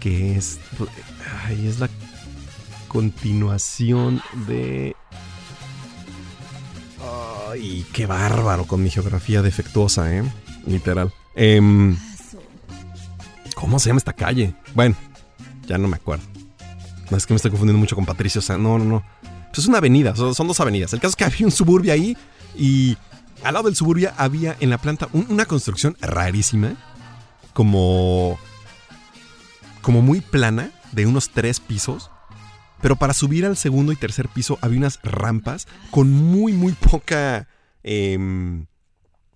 Que es... Ay, es la continuación de... Ay, qué bárbaro con mi geografía defectuosa, ¿eh? Literal. Em, ¿Cómo se llama esta calle? Bueno, ya no me acuerdo. No, es que me estoy confundiendo mucho con Patricio. O sea, no, no, no. Pues es una avenida, son, dos avenidas. El caso es que había un suburbio ahí y al lado del suburbio había en la planta un- una construcción rarísima, como, como muy plana, de unos tres pisos. Pero para subir al segundo y tercer piso había unas rampas con muy, muy poca. em,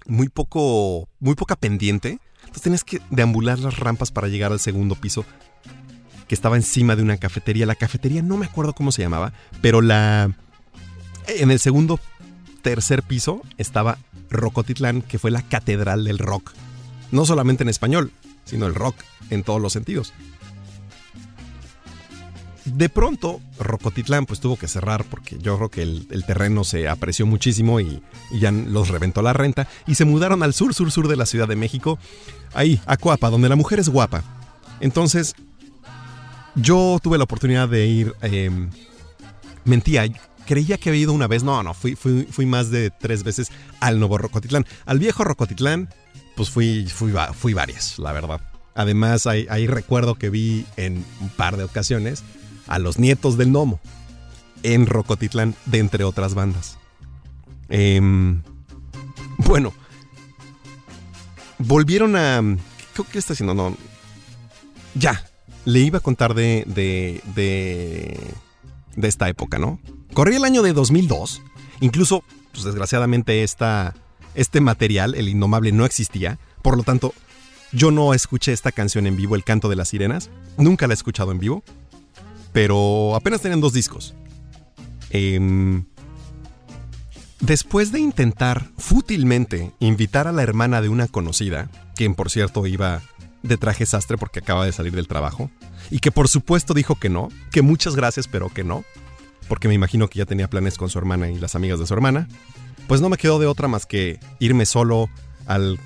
muy poco. Muy poca pendiente. Entonces tenías que deambular las rampas para llegar al segundo piso que estaba encima de una cafetería. La cafetería no me acuerdo cómo se llamaba, pero la en el segundo tercer piso estaba Rocotitlán, que fue la catedral del rock. No solamente en español, sino el rock en todos los sentidos. De pronto, Rocotitlán pues tuvo que cerrar porque yo creo que el, terreno se apreció muchísimo y, ya los reventó la renta y se mudaron al sur, sur, sur de la Ciudad de México, ahí, a Coapa, donde la mujer es guapa. Entonces, yo tuve la oportunidad de ir. eh, mentía, creía que había ido una vez. No, no, fui, fui más de tres veces al nuevo Rocotitlán. Al viejo Rocotitlán, pues fui, fui, fui varias, la verdad. Además, ahí, recuerdo que vi en un par de ocasiones a los nietos del gnomo en Rocotitlán, de entre otras bandas. Em, bueno, volvieron a. ¿Qué, qué está haciendo? No. Ya, le iba a contar de, de, de, de esta época, ¿no? Corría el año de 2002. Incluso, pues desgraciadamente, esta, este material, el indomable, no existía. Por lo tanto, yo no escuché esta canción en vivo, El canto de las sirenas. Nunca la he escuchado en vivo. Pero apenas tenían dos discos. Em, después de intentar fútilmente invitar a la hermana de una conocida, quien por cierto iba de traje sastre porque acaba de salir del trabajo, y que por supuesto dijo que no, que muchas gracias, pero que no, porque me imagino que ya tenía planes con su hermana y las amigas de su hermana, pues no me quedó de otra más que irme solo al,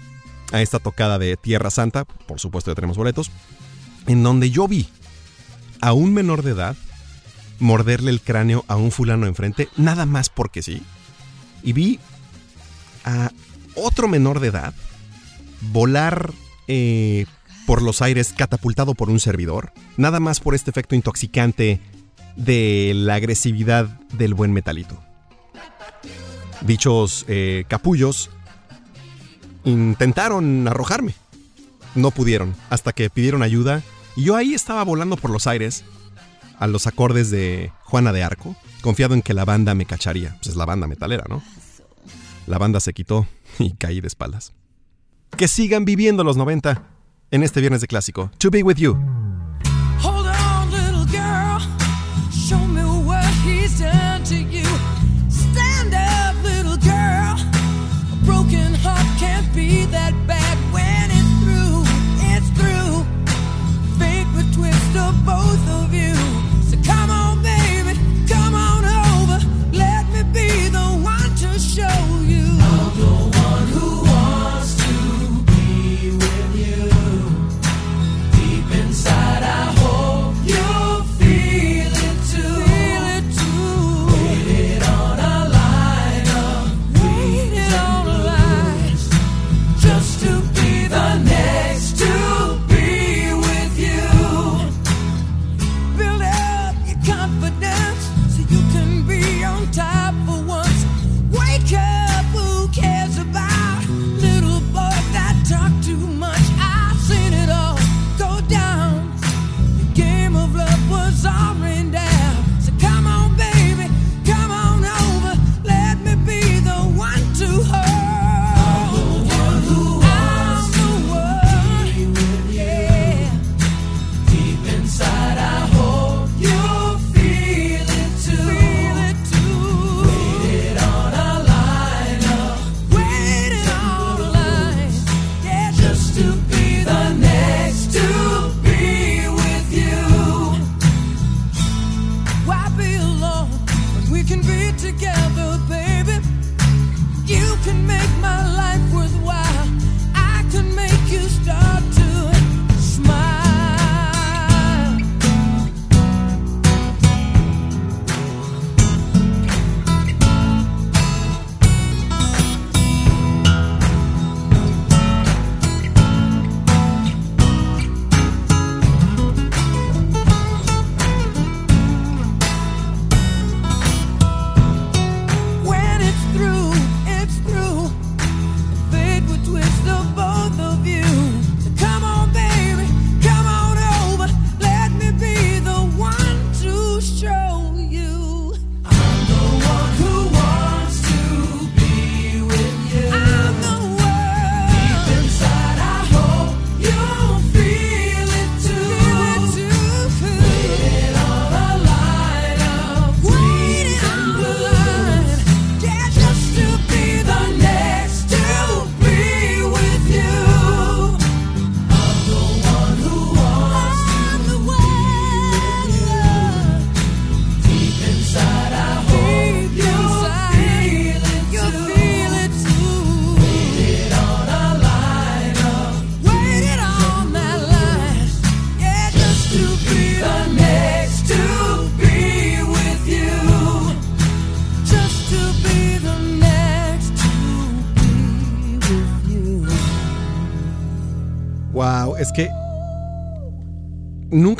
a esta tocada de Tierra Santa, por supuesto ya tenemos boletos, en donde yo vi a un menor de edad morderle el cráneo a un fulano enfrente, nada más porque sí, y vi a otro menor de edad volar eh, por los aires catapultado por un servidor, nada más por este efecto intoxicante de la agresividad del buen metalito. Dichos eh, capullos intentaron arrojarme. No pudieron, hasta que pidieron ayuda y yo ahí estaba volando por los aires a los acordes de Juana de Arco, confiado en que la banda me cacharía. Pues es la banda metalera, ¿no? La banda se quitó y caí de espaldas. Que sigan viviendo los 90 en este viernes de clásico. To be with you.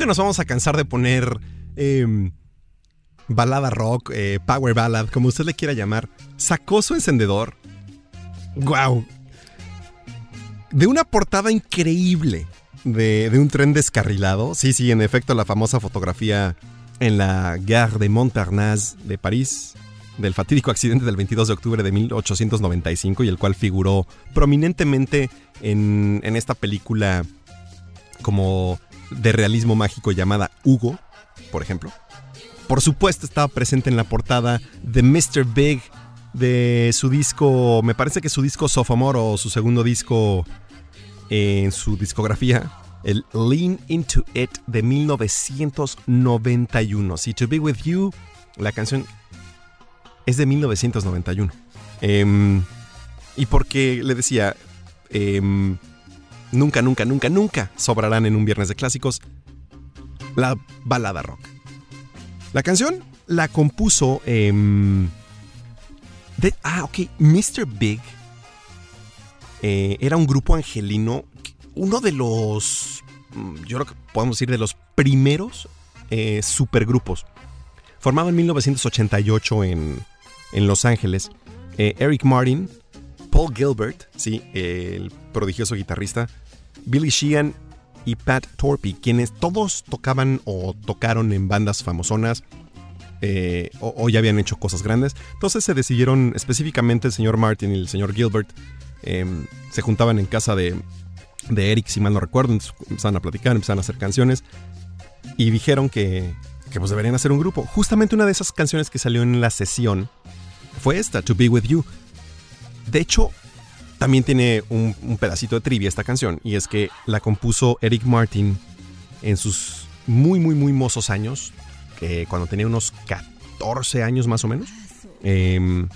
Nos vamos a cansar de poner em, balada rock, eh, power ballad, como usted le quiera llamar. Sacó su encendedor. Wow. De una portada increíble de, un tren descarrilado. Sí, sí, en efecto, la famosa fotografía en la Gare de Montparnasse de París del fatídico accidente del 22 de octubre de 1895 y el cual figuró prominentemente en, en esta película como de realismo mágico llamada Hugo, por ejemplo. Por supuesto estaba presente en la portada de Mr. Big de su disco, me parece que su disco Sophomore o su segundo disco en su discografía, el Lean Into It de 1991. Sí, To Be With You, la canción es de 1991. Em, y porque le decía, em, nunca, nunca, nunca, nunca sobrarán en un viernes de clásicos la balada rock. La canción la compuso... em, ah, ok, Mr. Big eh, era un grupo angelino, uno de los, mm, yo creo que podemos decir de los primeros eh, supergrupos. Formado en 1988 en, en Los Ángeles, eh, Eric Martin, Paul Gilbert, sí, el prodigioso guitarrista, Billy Sheehan y Pat Torpy, quienes todos tocaban o tocaron en bandas famosonas eh, o, ya habían hecho cosas grandes. Entonces se decidieron, específicamente el señor Martin y el señor Gilbert, em, se juntaban en casa de, de Eric, si mal no recuerdo, empezaron a platicar, empezaron a hacer canciones y dijeron que, que pues deberían hacer un grupo. Justamente una de esas canciones que salió en la sesión fue esta, To Be With You. De hecho, también tiene un, pedacito de trivia esta canción, y es que la compuso Eric Martin en sus muy, muy, muy mozos años, que cuando tenía unos 14 años más o menos. Em,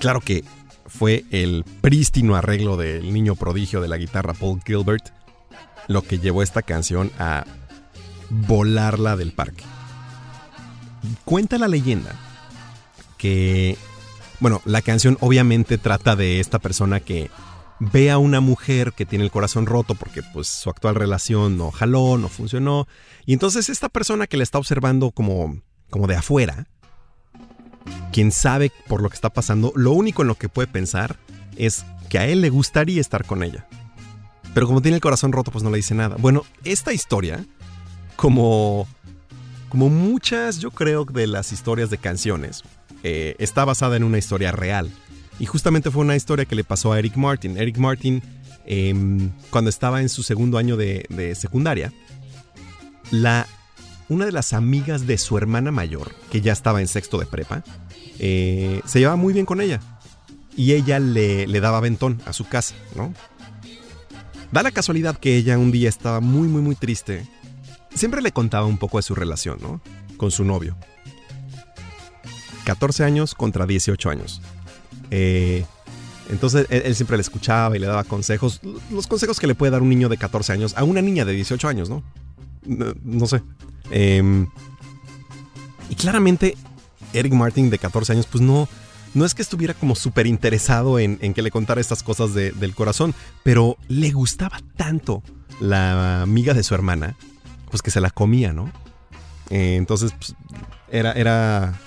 claro que fue el prístino arreglo del niño prodigio de la guitarra Paul Gilbert lo que llevó esta canción a volarla del parque. Cuenta la leyenda que, bueno, la canción obviamente trata de esta persona que ve a una mujer que tiene el corazón roto porque pues su actual relación no jaló, no funcionó, y entonces esta persona que le está observando como, como de afuera, quien sabe por lo que está pasando, lo único en lo que puede pensar es que a él le gustaría estar con ella. Pero como tiene el corazón roto, pues no le dice nada. Bueno, esta historia, como, como muchas, yo creo, de las historias de canciones, eh, está basada en una historia real. Y justamente fue una historia que le pasó a Eric Martin. Eric Martin, em, cuando estaba en su segundo año de, secundaria, la, una de las amigas de su hermana mayor, que ya estaba en sexto de prepa, eh, se llevaba muy bien con ella. Y ella le, le daba ventón a su casa, ¿no? Da la casualidad que ella un día estaba muy, muy, muy triste. Siempre le contaba un poco de su relación, ¿no? Con su novio. 14 años contra 18 años. Eh, entonces él, siempre le escuchaba y le daba consejos, los consejos que le puede dar un niño de 14 años a una niña de 18 años, ¿no? No, sé. Em, y claramente Eric Martin de 14 años, pues no, no es que estuviera como súper interesado en, en que le contara estas cosas de- del corazón, pero le gustaba tanto la amiga de su hermana, pues que se la comía, ¿no? Eh, entonces, pues, era, era,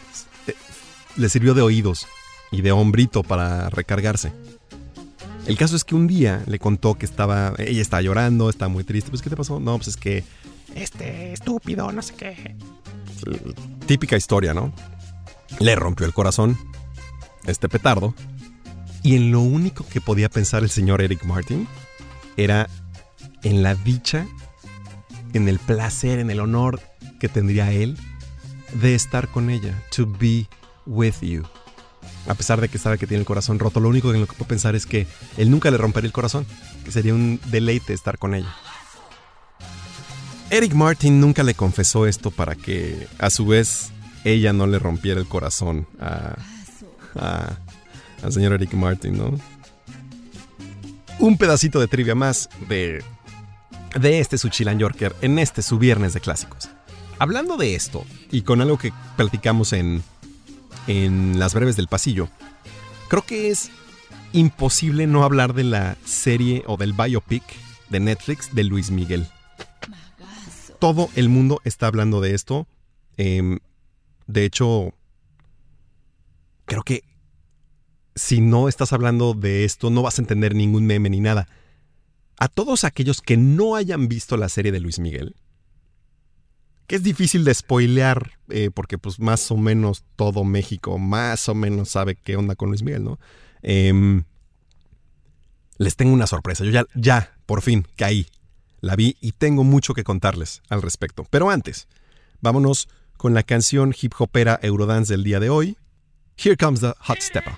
le sirvió de oídos y de hombrito para recargarse. El caso es que un día le contó que estaba, ella estaba llorando, estaba muy triste. Pues, ¿qué te pasó? No, pues es que, este estúpido, no sé qué. Típica historia, ¿no? Le rompió el corazón, este petardo. Y en lo único que podía pensar el señor Eric Martin era en la dicha, en el placer, en el honor que tendría él de estar con ella, to be with you. A pesar de que sabe que tiene el corazón roto, lo único en lo que puedo pensar es que él nunca le rompería el corazón, que sería un deleite estar con ella. Eric Martin nunca le confesó esto para que a su vez ella no le rompiera el corazón a, a- al señor Eric Martin, ¿no? Un pedacito de trivia más de, de este su Chilan Yorker en este su viernes de clásicos. Hablando de esto, y con algo que platicamos en, en las breves del pasillo, creo que es imposible no hablar de la serie o del biopic de Netflix de Luis Miguel. Todo el mundo está hablando de esto. Em, de hecho, creo que si no estás hablando de esto, no vas a entender ningún meme ni nada. A todos aquellos que no hayan visto la serie de Luis Miguel, que es difícil de spoilear, eh, porque pues más o menos todo México más o menos sabe qué onda con Luis Miguel, ¿no? Em, les tengo una sorpresa. Yo ya, ya, por fin, caí. La vi y tengo mucho que contarles al respecto. Pero antes, vámonos con la canción hip hopera Eurodance del día de hoy. Here comes the hot stepper.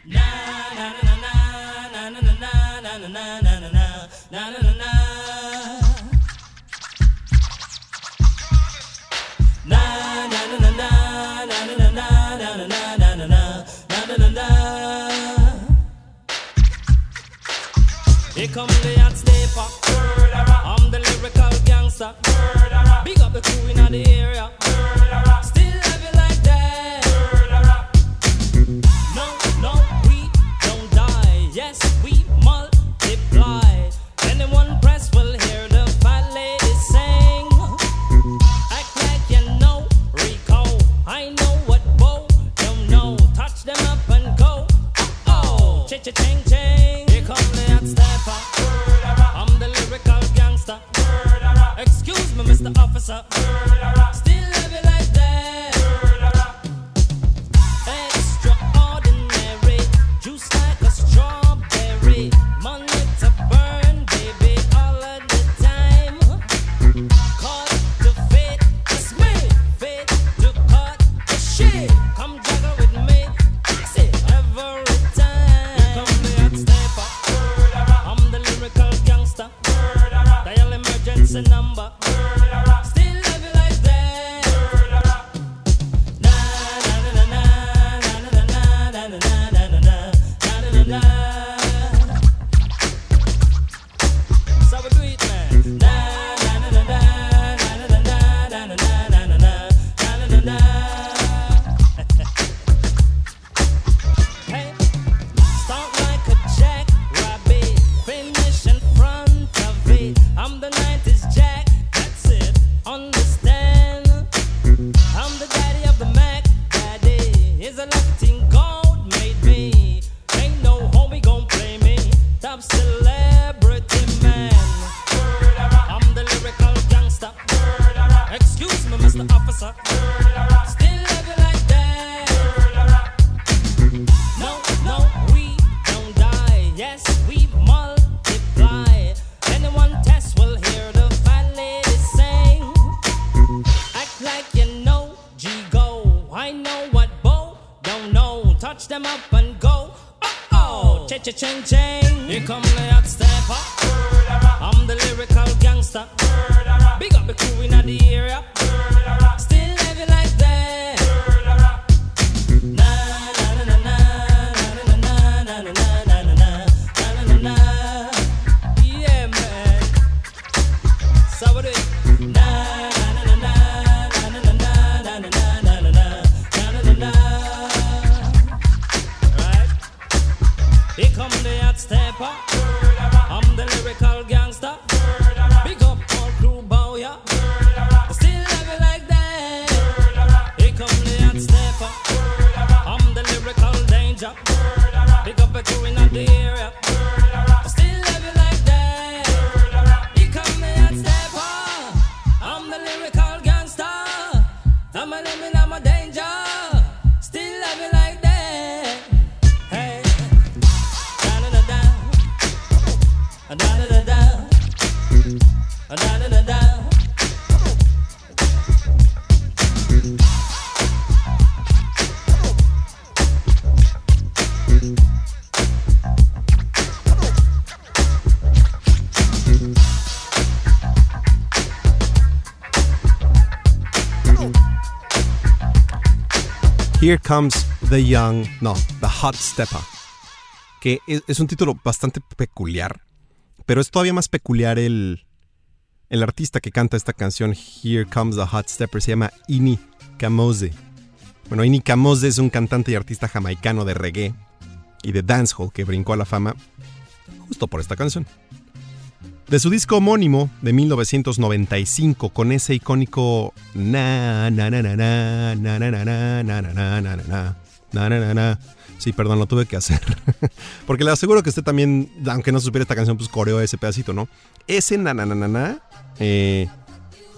Here come the Here Comes the Young, no, The Hot Stepper, que es, un título bastante peculiar, pero es todavía más peculiar el, el artista que canta esta canción, Here Comes the Hot Stepper, se llama Ini Kamoze. Bueno, Ini Kamoze es un cantante y artista jamaicano de reggae y de dancehall que brincó a la fama justo por esta canción. De su disco homónimo de 1995 con ese icónico na Sí, perdón, lo tuve que hacer. Porque le aseguro que usted también, aunque no supiera esta canción, pues coreó ese pedacito, ¿no? Ese na na na na na eh,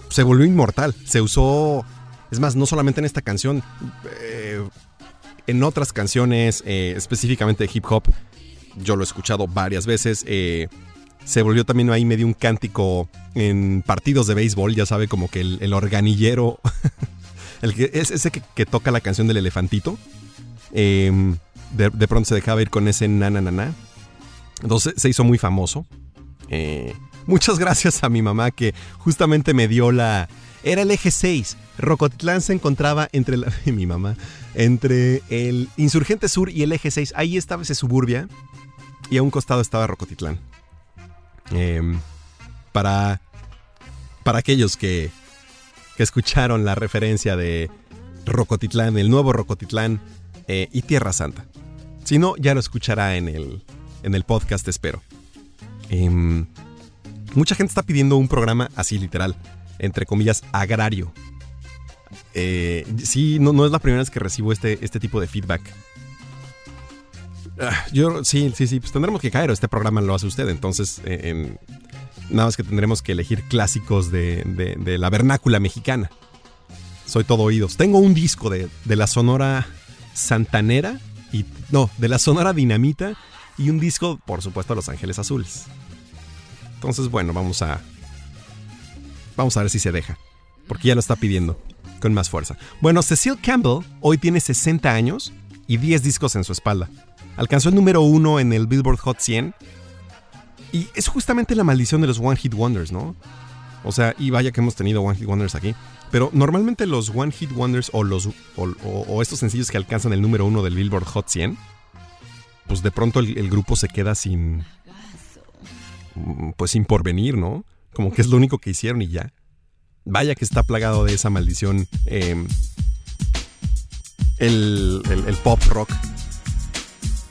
se volvió inmortal. Se usó, es más, no solamente en esta canción, eh, en otras canciones, eh, específicamente de hip hop, yo lo he escuchado varias veces. Eh, se volvió también ahí medio un cántico en partidos de béisbol, ya sabe, como que el, organillero, el que, es ese que, toca la canción del elefantito, eh, de, de, pronto se dejaba ir con ese na na na na. Entonces se hizo muy famoso. Eh, muchas gracias a mi mamá que justamente me dio la... Era el eje 6. Rocotitlán se encontraba entre la, mi mamá, entre el Insurgente Sur y el eje 6. Ahí estaba ese suburbia y a un costado estaba Rocotitlán. Eh, para, para aquellos que, que, escucharon la referencia de Rocotitlán, el nuevo Rocotitlán eh, y Tierra Santa. Si no, ya lo escuchará en el, en el podcast, espero. Eh, mucha gente está pidiendo un programa así literal, entre comillas, agrario. Eh, sí, no, no, es la primera vez que recibo este, este tipo de feedback. Ah, yo, sí, sí, sí, pues tendremos que caer. Este programa lo hace usted, entonces eh, en, nada más que tendremos que elegir clásicos de, de, la vernácula mexicana. Soy todo oídos. Tengo un disco de, de la Sonora Santanera y no, de la Sonora Dinamita y un disco, por supuesto, Los Ángeles Azules. Entonces, bueno, vamos a vamos a ver si se deja, porque ya lo está pidiendo con más fuerza. Bueno, Cecil Campbell hoy tiene 60 años y 10 discos en su espalda. Alcanzó el número uno en el Billboard Hot 100. Y es justamente la maldición de los One Hit Wonders, ¿no? O sea, y vaya que hemos tenido One Hit Wonders aquí. Pero normalmente los One Hit Wonders o, los, estos sencillos que alcanzan el número uno del Billboard Hot 100, pues de pronto el, grupo se queda sin. Pues sin porvenir, ¿no? Como que es lo único que hicieron y ya. Vaya que está plagado de esa maldición. El, el, el pop rock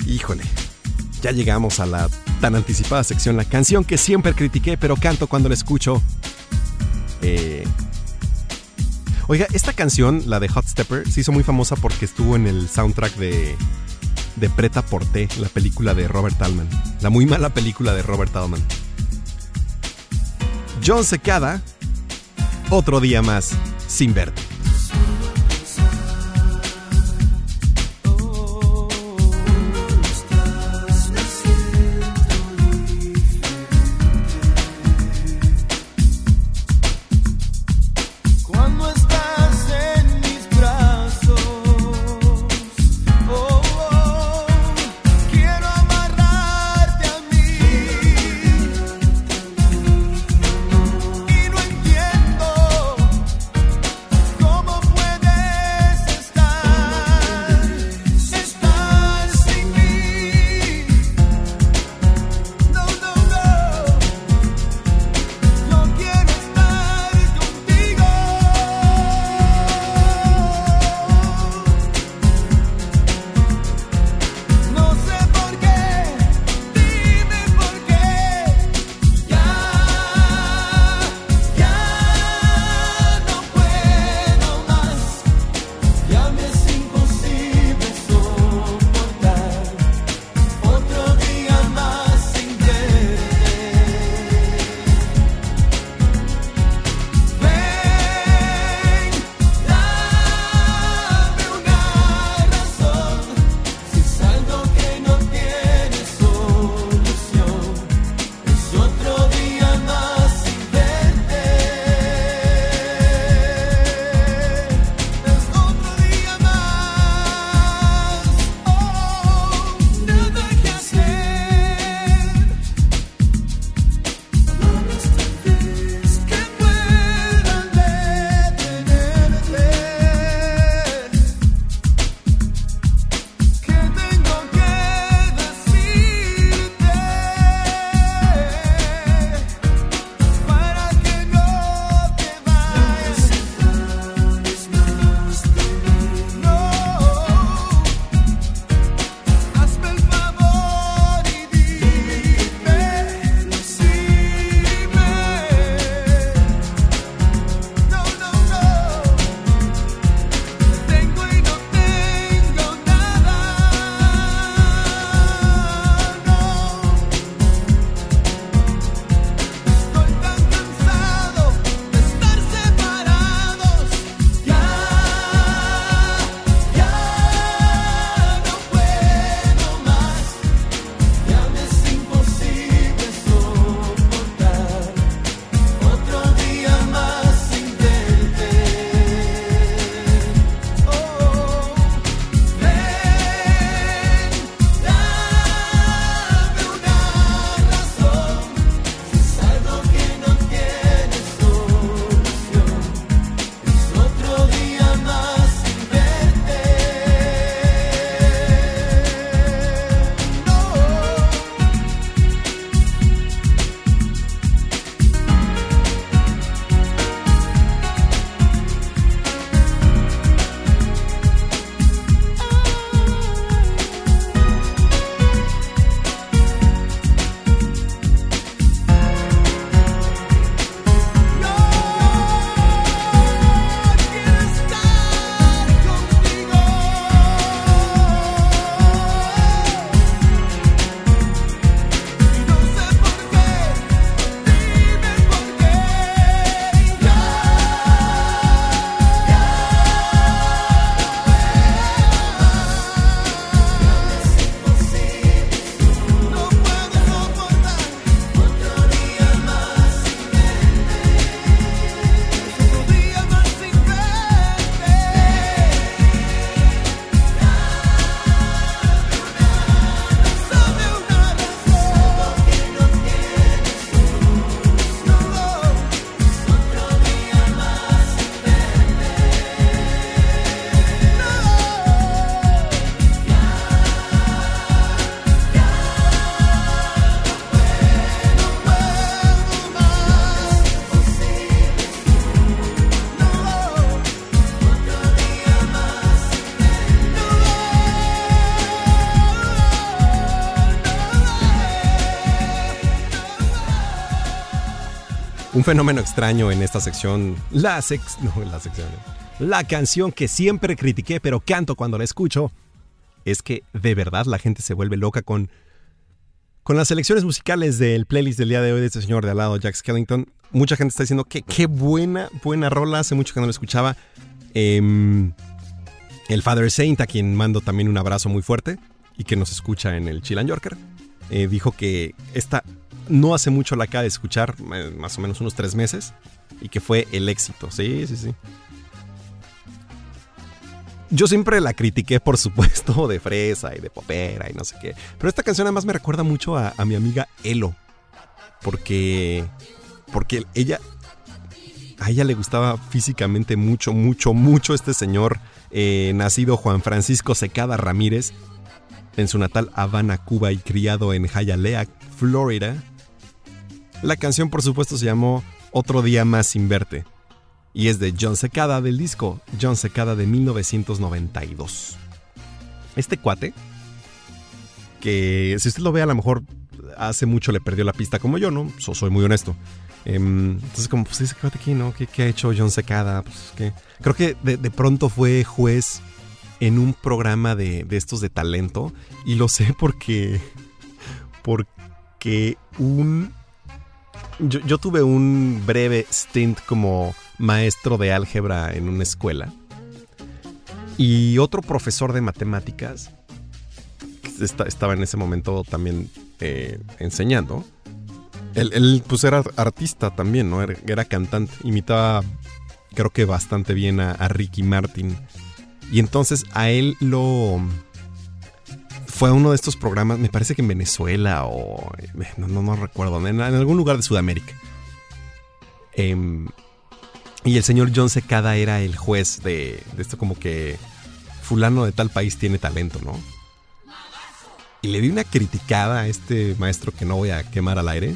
Híjole, ya llegamos a la tan anticipada sección, la canción que siempre critiqué, pero canto cuando la escucho. Eh... Oiga, esta canción, la de Hot Stepper, se hizo muy famosa porque estuvo en el soundtrack de, de Preta Porté, la película de Robert Altman. La muy mala película de Robert Altman. John Secada, otro día más sin verte. Un fenómeno extraño en esta sección. La la sección. La canción que siempre critiqué, pero canto cuando la escucho. Es que de verdad la gente se vuelve loca con. Con las selecciones musicales del playlist del día de hoy de este señor de al lado, Jack Skellington. Mucha gente está diciendo que qué buena, buena rola. Hace mucho que no lo escuchaba. Em, el Father Saint, a quien mando también un abrazo muy fuerte y que nos escucha en el Chilan Yorker, eh, dijo que esta no hace mucho la acaba de escuchar, eh, más o menos unos tres meses, y que fue el éxito. Sí, sí, sí. Yo siempre la critiqué, por supuesto, de fresa y de popera y no sé qué. Pero esta canción además me recuerda mucho a, mi amiga Elo. Porque. Porque ella. A ella le gustaba físicamente mucho, mucho, mucho este señor. eh, nacido Juan Francisco Secada Ramírez. En su natal Habana, Cuba y criado en Hialeah, Florida. La canción, por supuesto, se llamó Otro Día Más Sin Verte. Y es de John Secada del disco John Secada de 1992. Este cuate, que si usted lo ve a lo mejor hace mucho le perdió la pista como yo, ¿no? So- soy muy honesto. Em, entonces como, pues ese cuate aquí, ¿no? ¿Qué, qué ha hecho John Secada? Pues, que Creo que de, de pronto fue juez en un programa de, de estos de talento. Y lo sé porque... Porque un yo, tuve un breve stint como maestro de álgebra en una escuela. Y otro profesor de matemáticas, que esta- estaba en ese momento también eh, enseñando. Él, pues era artista también, ¿no? Era, cantante. Imitaba, creo que bastante bien a Ricky Martin. Y entonces a él lo... Fue uno de estos programas, me parece que en Venezuela o... No, no, recuerdo, en, en algún lugar de Sudamérica. Em, y el señor John Secada era el juez de, de esto como que fulano de tal país tiene talento, ¿no? Y le di una criticada a este maestro que no voy a quemar al aire.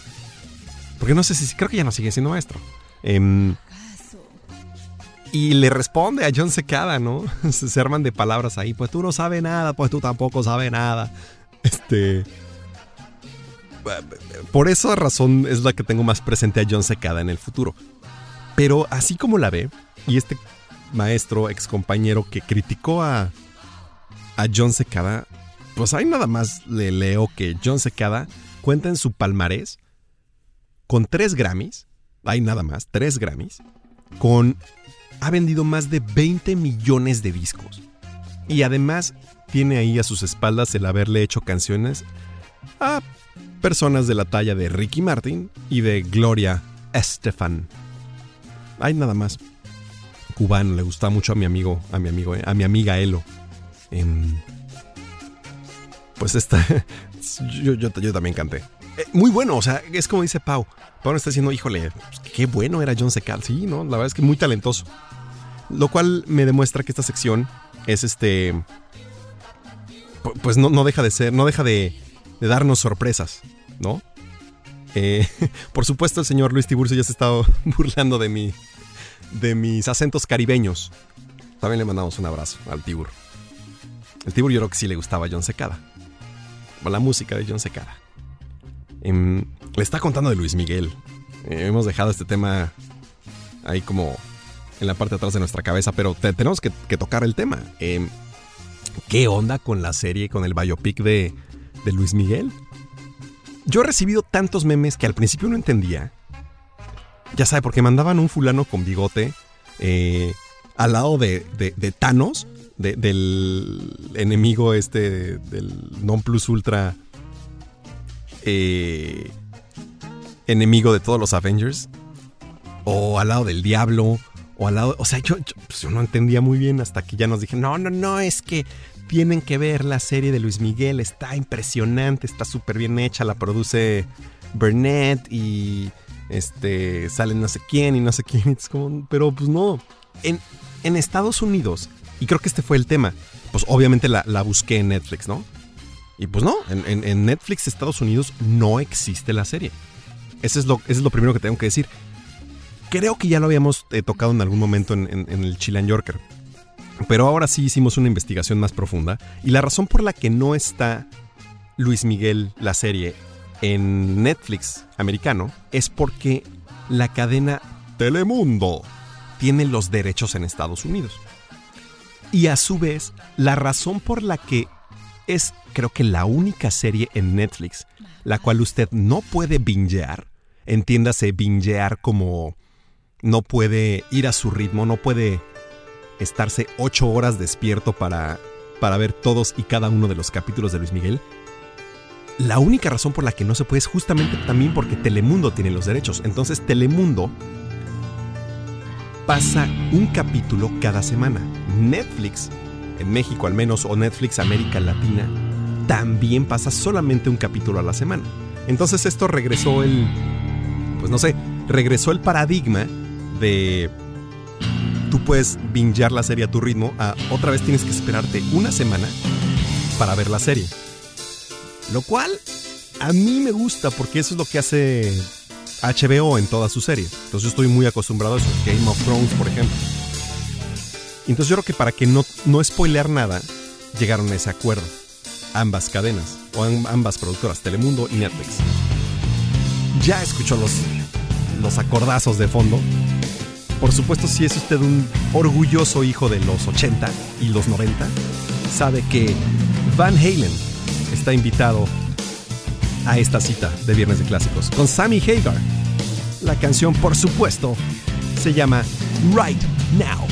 Porque no sé si, creo que ya no sigue siendo maestro. Em, y le responde a John Secada, ¿no? Se, arman de palabras ahí. Pues tú no sabes nada, pues tú tampoco sabes nada. Este. Por esa razón es la que tengo más presente a John Secada en el futuro. Pero así como la ve, y este maestro, ex compañero que criticó a, a John Secada, pues ahí nada más le leo que John Secada cuenta en su palmarés con tres Grammys, hay nada más, tres Grammys, con ha vendido más de 20 millones de discos. Y además tiene ahí a sus espaldas el haberle hecho canciones a personas de la talla de Ricky Martin y de Gloria Estefan. Hay nada más. Cubano, le gusta mucho a mi amigo, a mi amigo, eh, a mi amiga Elo. Em, pues esta, yo, también canté. Eh, muy bueno, o sea, es como dice Pau. Pau está diciendo, híjole, pues, qué bueno era John Secal. Sí, ¿no? La verdad es que muy talentoso. Lo cual me demuestra que esta sección es este. pu- Pues no, no deja de ser, no deja de, darnos sorpresas, ¿no? Eh, por supuesto, el señor Luis Tiburcio ya se está burlando de mi, de mis acentos caribeños. También le mandamos un abrazo al Tibur. El Tibur yo creo que sí le gustaba a John Secada. O la música de John Secada. Em, le está contando de Luis Miguel. Eh, hemos dejado este tema ahí como en la parte de atrás de nuestra cabeza, pero te- tenemos que, tocar el tema. Em, ¿Qué onda con la serie, con el biopic de, de Luis Miguel? Yo he recibido tantos memes que al principio no entendía. Ya sabe, porque mandaban un fulano con bigote eh, al lado de, de- Thanos, de- del enemigo este, del non plus ultra eh, enemigo de todos los Avengers, o al lado del diablo, o al lado, o sea, yo, yo, pues, yo no entendía muy bien hasta que ya nos dijeron, no, no, no, es que tienen que ver la serie de Luis Miguel, está impresionante, está súper bien hecha, la produce Burnett y este sale no sé quién y no sé quién, es como, pero pues no, en, en Estados Unidos, y creo que este fue el tema, pues obviamente la, la busqué en Netflix, ¿no? Y pues no, en- en Netflix Estados Unidos no existe la serie. Ese es lo, es lo primero que tengo que decir. Creo que ya lo habíamos eh, tocado en algún momento en, en- en el Chilean Yorker. Pero ahora sí hicimos una investigación más profunda. Y la razón por la que no está Luis Miguel, la serie, en Netflix americano, es porque la cadena Telemundo tiene los derechos en Estados Unidos. Y a su vez, la razón por la que es creo que la única serie en Netflix la cual usted no puede bingear, entiéndase bingear como no puede ir a su ritmo, no puede estarse ocho horas despierto para, para ver todos y cada uno de los capítulos de Luis Miguel. La única razón por la que no se puede es justamente también porque Telemundo tiene los derechos. Entonces Telemundo pasa un capítulo cada semana. Netflix, en México al menos, o Netflix América Latina, también pasa solamente un capítulo a la semana. Entonces esto regresó el, pues no sé, regresó el paradigma de tú puedes bingear la serie a tu ritmo, a otra vez tienes que esperarte una semana para ver la serie. Lo cual a mí me gusta porque eso es lo que hace HBO en toda su serie. Entonces yo estoy muy acostumbrado a eso. Game of Thrones, por ejemplo. Entonces yo creo que para que no, no spoilear nada, llegaron a ese acuerdo ambas cadenas, o ambas productoras, Telemundo y Netflix. Ya escuchó los, los acordazos de fondo. Por supuesto, si es usted un orgulloso hijo de los 80 y los 90, sabe que Van Halen está invitado a esta cita de Viernes de Clásicos con Sammy Hagar. La canción, por supuesto, se llama Right Now.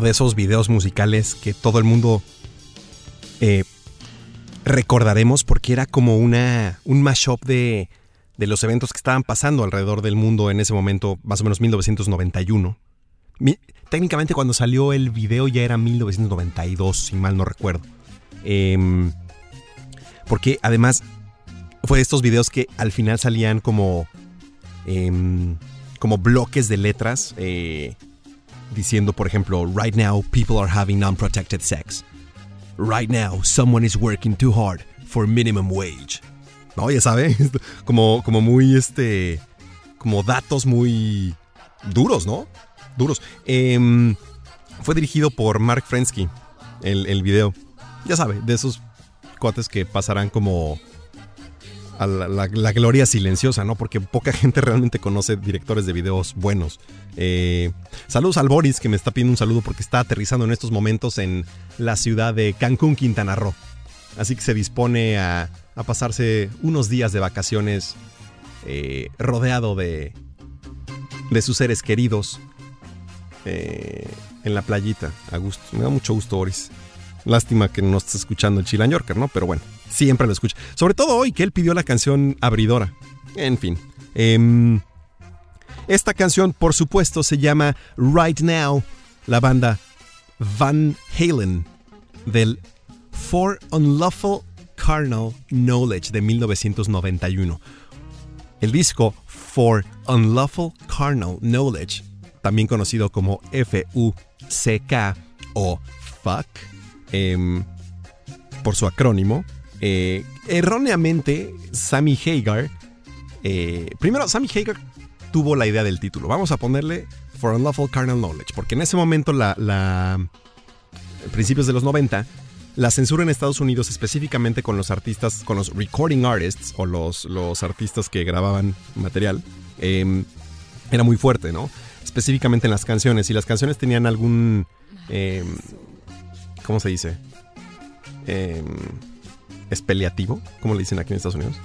De esos videos musicales que todo el mundo eh, recordaremos porque era como una, un mashup de, de los eventos que estaban pasando alrededor del mundo en ese momento, más o menos 1991. Mi- técnicamente cuando salió el video ya era 1992, si mal no recuerdo. Em, porque además fue de estos videos que al final salían como, em, como bloques de letras eh, diciendo, por ejemplo, Right now people are having unprotected sex. Right now someone is working too hard for minimum wage. No, ya sabe, como, como muy este, como datos muy duros, ¿no? Duros. Em, fue dirigido por Mark Frensky, el, el video. Ya sabe, de esos cuates que pasarán como la, gloria silenciosa, ¿no? Porque poca gente realmente conoce directores de videos buenos. Eh, saludos al Boris, que me está pidiendo un saludo porque está aterrizando en estos momentos en la ciudad de Cancún, Quintana Roo. Así que se dispone a, pasarse unos días de vacaciones eh, rodeado de, de sus seres queridos eh, en la playita, a gusto. Me da mucho gusto, Boris. Lástima que no estés escuchando el Chila Yorker, ¿no? Pero bueno, siempre lo escucho. Sobre todo hoy que él pidió la canción abridora. En fin. em, esta canción, por supuesto, se llama Right Now, la banda Van Halen del For Unlawful Carnal Knowledge de 1991. El disco For Unlawful Carnal Knowledge, también conocido como FUCK o FUCK, em, por su acrónimo, eh, erróneamente Sammy Hagar, eh, primero Sammy Hagar tuvo la idea del título. Vamos a ponerle For Unlawful Carnal Knowledge, porque en ese momento, la, la principios de los 90, la censura en Estados Unidos, específicamente con los artistas, con los recording artists o los, los artistas que grababan material, eh, era muy fuerte, ¿no? Específicamente en las canciones. Si las canciones tenían algún. eh, ¿Cómo se dice? Eh, espeliativo, como le dicen aquí en Estados Unidos.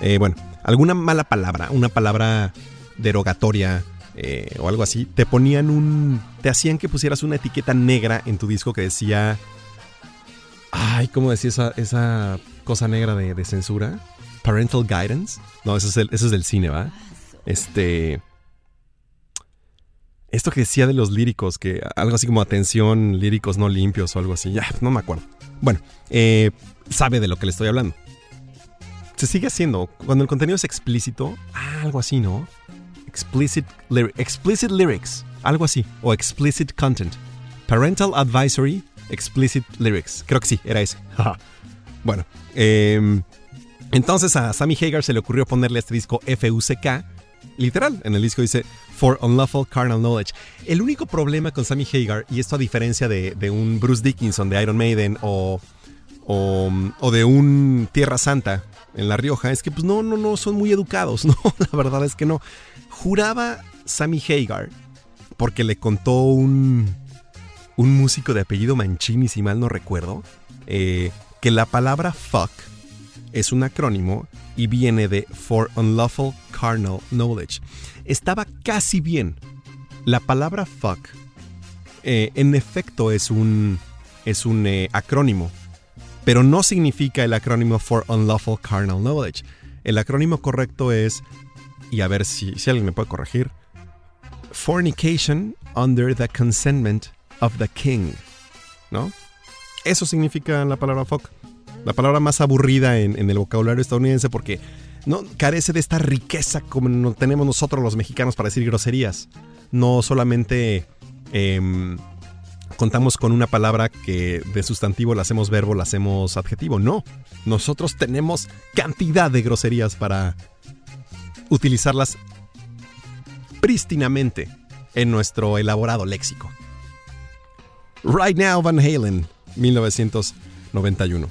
Eh, bueno, alguna mala palabra, una palabra derogatoria eh, o algo así, te ponían un. Te hacían que pusieras una etiqueta negra en tu disco que decía. Ay, ¿cómo decía esa, esa cosa negra de, de censura? Parental Guidance. No, eso es, el, eso es del cine, ¿va? Este. Esto que decía de los líricos, que algo así como atención, líricos no limpios o algo así. Ya, no me acuerdo. Bueno, eh, sabe de lo que le estoy hablando. Se sigue haciendo. Cuando el contenido es explícito, ah, algo así, ¿no? Explicit, lyri- explicit lyrics, algo así. O explicit content. Parental advisory, explicit lyrics. Creo que sí, era ese. bueno, eh, entonces a Sammy Hagar se le ocurrió ponerle este disco FUCK. Literal, en el disco dice For Unlawful Carnal Knowledge. El único problema con Sammy Hagar, y esto a diferencia de, de un Bruce Dickinson de Iron Maiden o, o, de un Tierra Santa en La Rioja, es que pues no, no, no, son muy educados, ¿no? La verdad es que no. Juraba Sammy Hagar, porque le contó un, un músico de apellido Mancini, si mal no recuerdo, eh, que la palabra fuck es un acrónimo y viene de For Unlawful Carnal Knowledge. Estaba casi bien. La palabra fuck, eh, en efecto, es un, es un eh, acrónimo, pero no significa el acrónimo For Unlawful Carnal Knowledge. El acrónimo correcto es, y a ver si, alguien me puede corregir, Fornication under the consentment of the king. ¿No? Eso significa la palabra fuck. La palabra más aburrida en, en el vocabulario estadounidense porque no carece de esta riqueza como no tenemos nosotros los mexicanos para decir groserías. No solamente em, contamos con una palabra que de sustantivo la hacemos verbo, la hacemos adjetivo. No. Nosotros tenemos cantidad de groserías para utilizarlas prístinamente en nuestro elaborado léxico. Right Now Van Halen, 1991.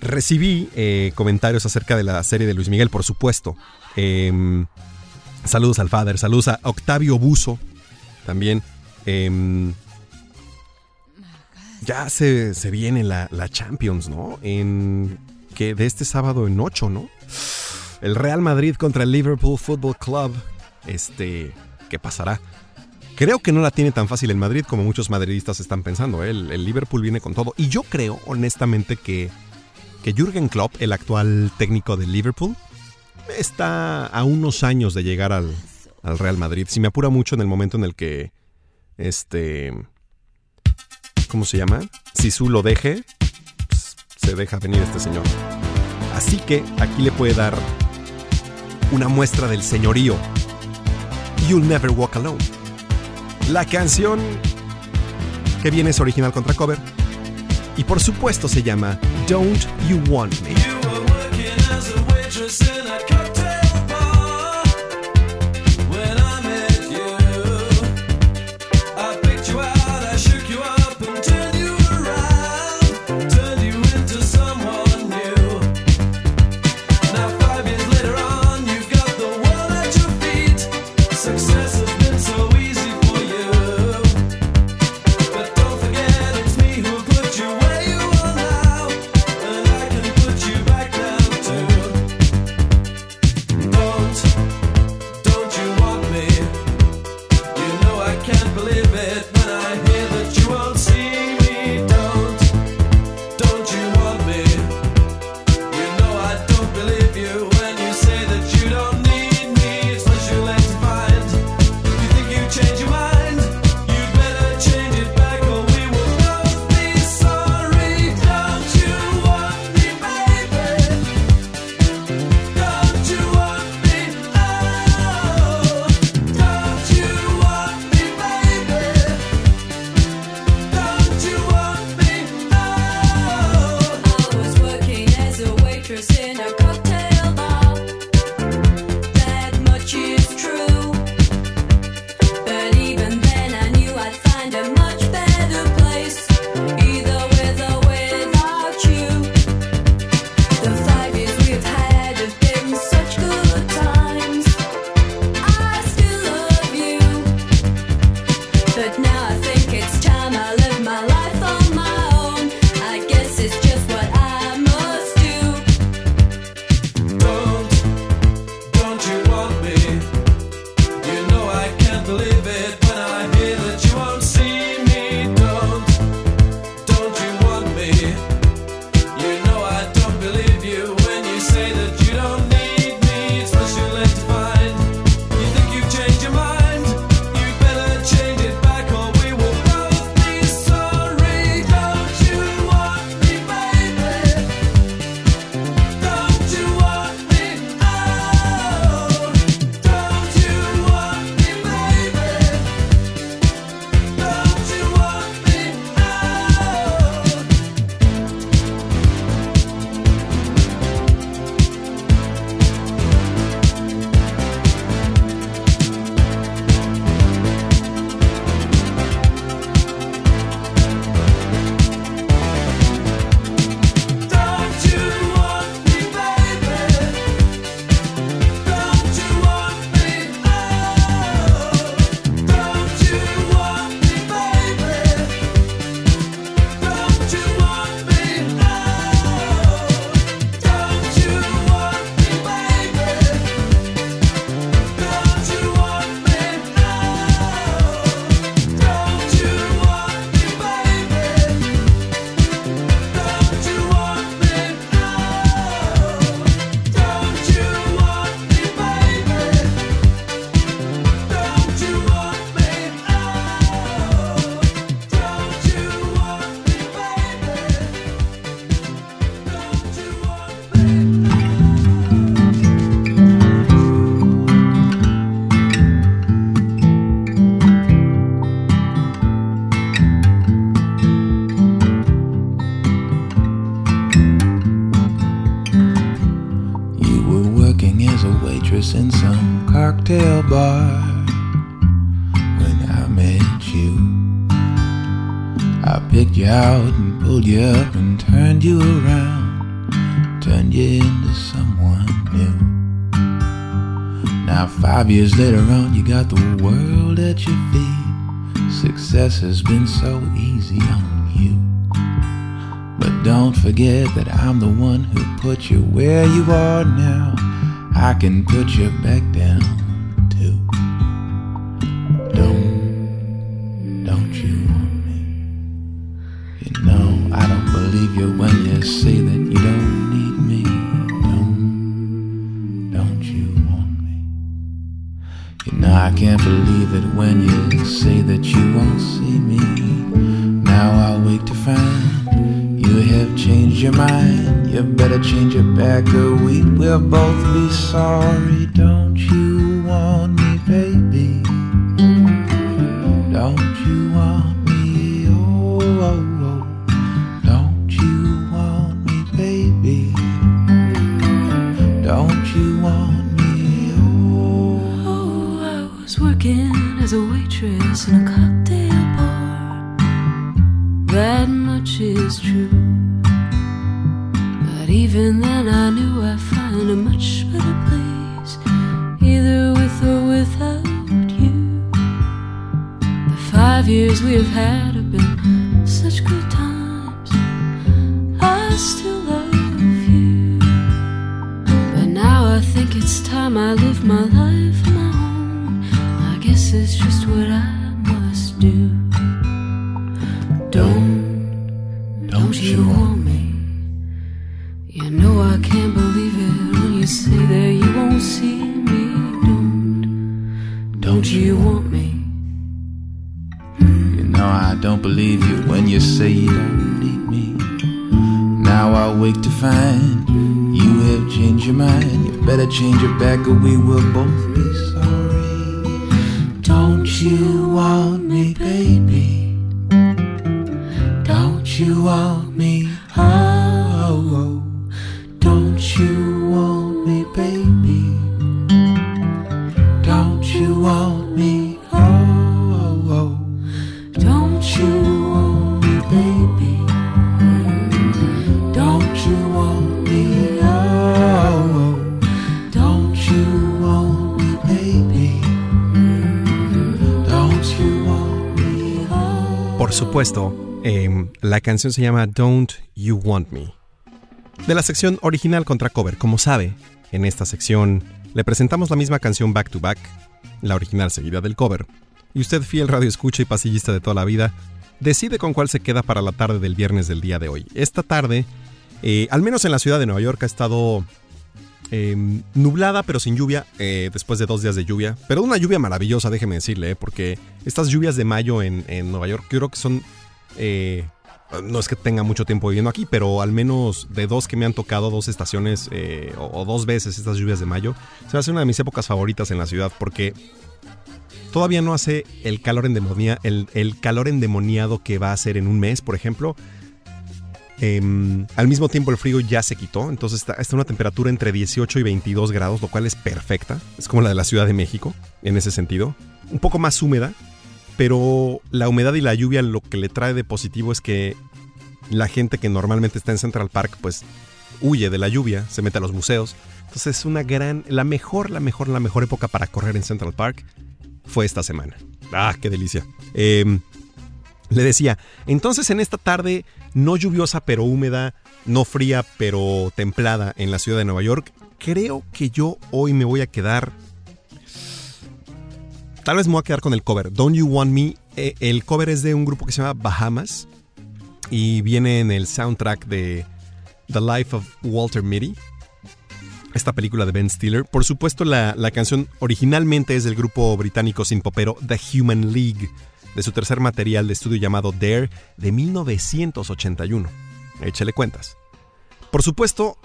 Recibí eh, comentarios acerca de la serie de Luis Miguel, por supuesto. Em, saludos al Father, saludos a Octavio Buzo también. Em, ya se, se viene la, la, Champions, ¿no? En que de este sábado en 8, ¿no? El Real Madrid contra el Liverpool Football Club. Este, ¿qué pasará? Creo que no la tiene tan fácil el Madrid como muchos madridistas están pensando. ¿eh? El, Liverpool viene con todo. Y yo creo, honestamente, que, que Jürgen Klopp, el actual técnico del Liverpool, está a unos años de llegar al, al Real Madrid. Si me apura mucho en el momento en el que este ¿cómo se llama? Sisu lo deje, pues, se deja venir este señor. Así que aquí le puede dar una muestra del señorío. You'll Never Walk Alone. La canción que viene es original contra cover. Y por supuesto se llama Don't You Want Me. This has been so easy on you. But don't forget that I'm the one who put you where you are now. I can put you back there. Don't you want me, baby? Don't you want me? Oh, oh, oh. Don't you want me, baby? Don't you want me? Oh, oh. Oh, I was working as a waitress in a cocktail bar. That much is true. But even then, I knew I'd find a much five years we have had have been such good times. I still love you. But now I think it's time I live my life we were both Por supuesto, em, la canción se llama Don't You Want Me. De la sección original contra cover, como sabe, en esta sección le presentamos la misma canción back to back, la original seguida del cover. Y usted, fiel radio escucha y pasillista de toda la vida, decide con cuál se queda para la tarde del viernes del día de hoy. Esta tarde, eh, al menos en la ciudad de Nueva York, ha estado eh, nublada pero sin lluvia, eh, después de dos días de lluvia. Pero una lluvia maravillosa, déjeme decirle, eh, porque estas lluvias de mayo en, en Nueva York creo que son... eh, no es que tenga mucho tiempo viviendo aquí, pero al menos de dos que me han tocado, dos estaciones o, dos veces estas lluvias de mayo, se hace una de mis épocas favoritas en la ciudad porque todavía no hace el calor, endemonia, el, el calor endemoniado que va a hacer en un mes, por ejemplo. Em, al mismo tiempo el frío ya se quitó, entonces está, está una temperatura entre 18 y 22 grados, lo cual es perfecta. Es como la de la Ciudad de México, en ese sentido. Un poco más húmeda, pero la humedad y la lluvia lo que le trae de positivo es que la gente que normalmente está en Central Park, pues huye de la lluvia, se mete a los museos. Entonces es una gran, la mejor, la mejor, la mejor época para correr en Central Park fue esta semana. Ah, qué delicia. Em, le decía, entonces en esta tarde no lluviosa pero húmeda, no fría pero templada en la ciudad de Nueva York, creo que yo hoy me voy a quedar... Tal vez me voy a quedar con el cover. Don't You Want Me. Eh, el cover es de un grupo que se llama Bahamas y viene en el soundtrack de The Life of Walter Mitty. Esta película de Ben Stiller. Por supuesto, la, la canción originalmente es del grupo británico sin popero The Human League, de su tercer material de estudio llamado Dare de 1981. Échale cuentas. Por supuesto,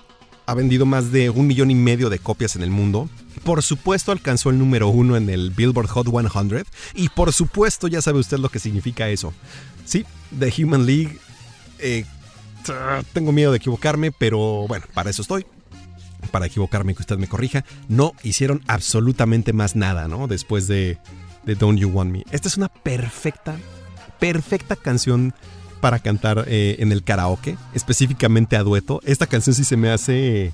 ha vendido más de un millón y medio de copias en el mundo. Por supuesto, alcanzó el número uno en el Billboard Hot 100. Y por supuesto, ya sabe usted lo que significa eso. Sí, The Human League. eh, tengo miedo de equivocarme, pero bueno, para eso estoy. Para equivocarme que usted me corrija. No hicieron absolutamente más nada, ¿no? Después de, de Don't You Want Me. Esta es una perfecta, perfecta canción para cantar eh, en el karaoke, específicamente a dueto. Esta canción sí se me hace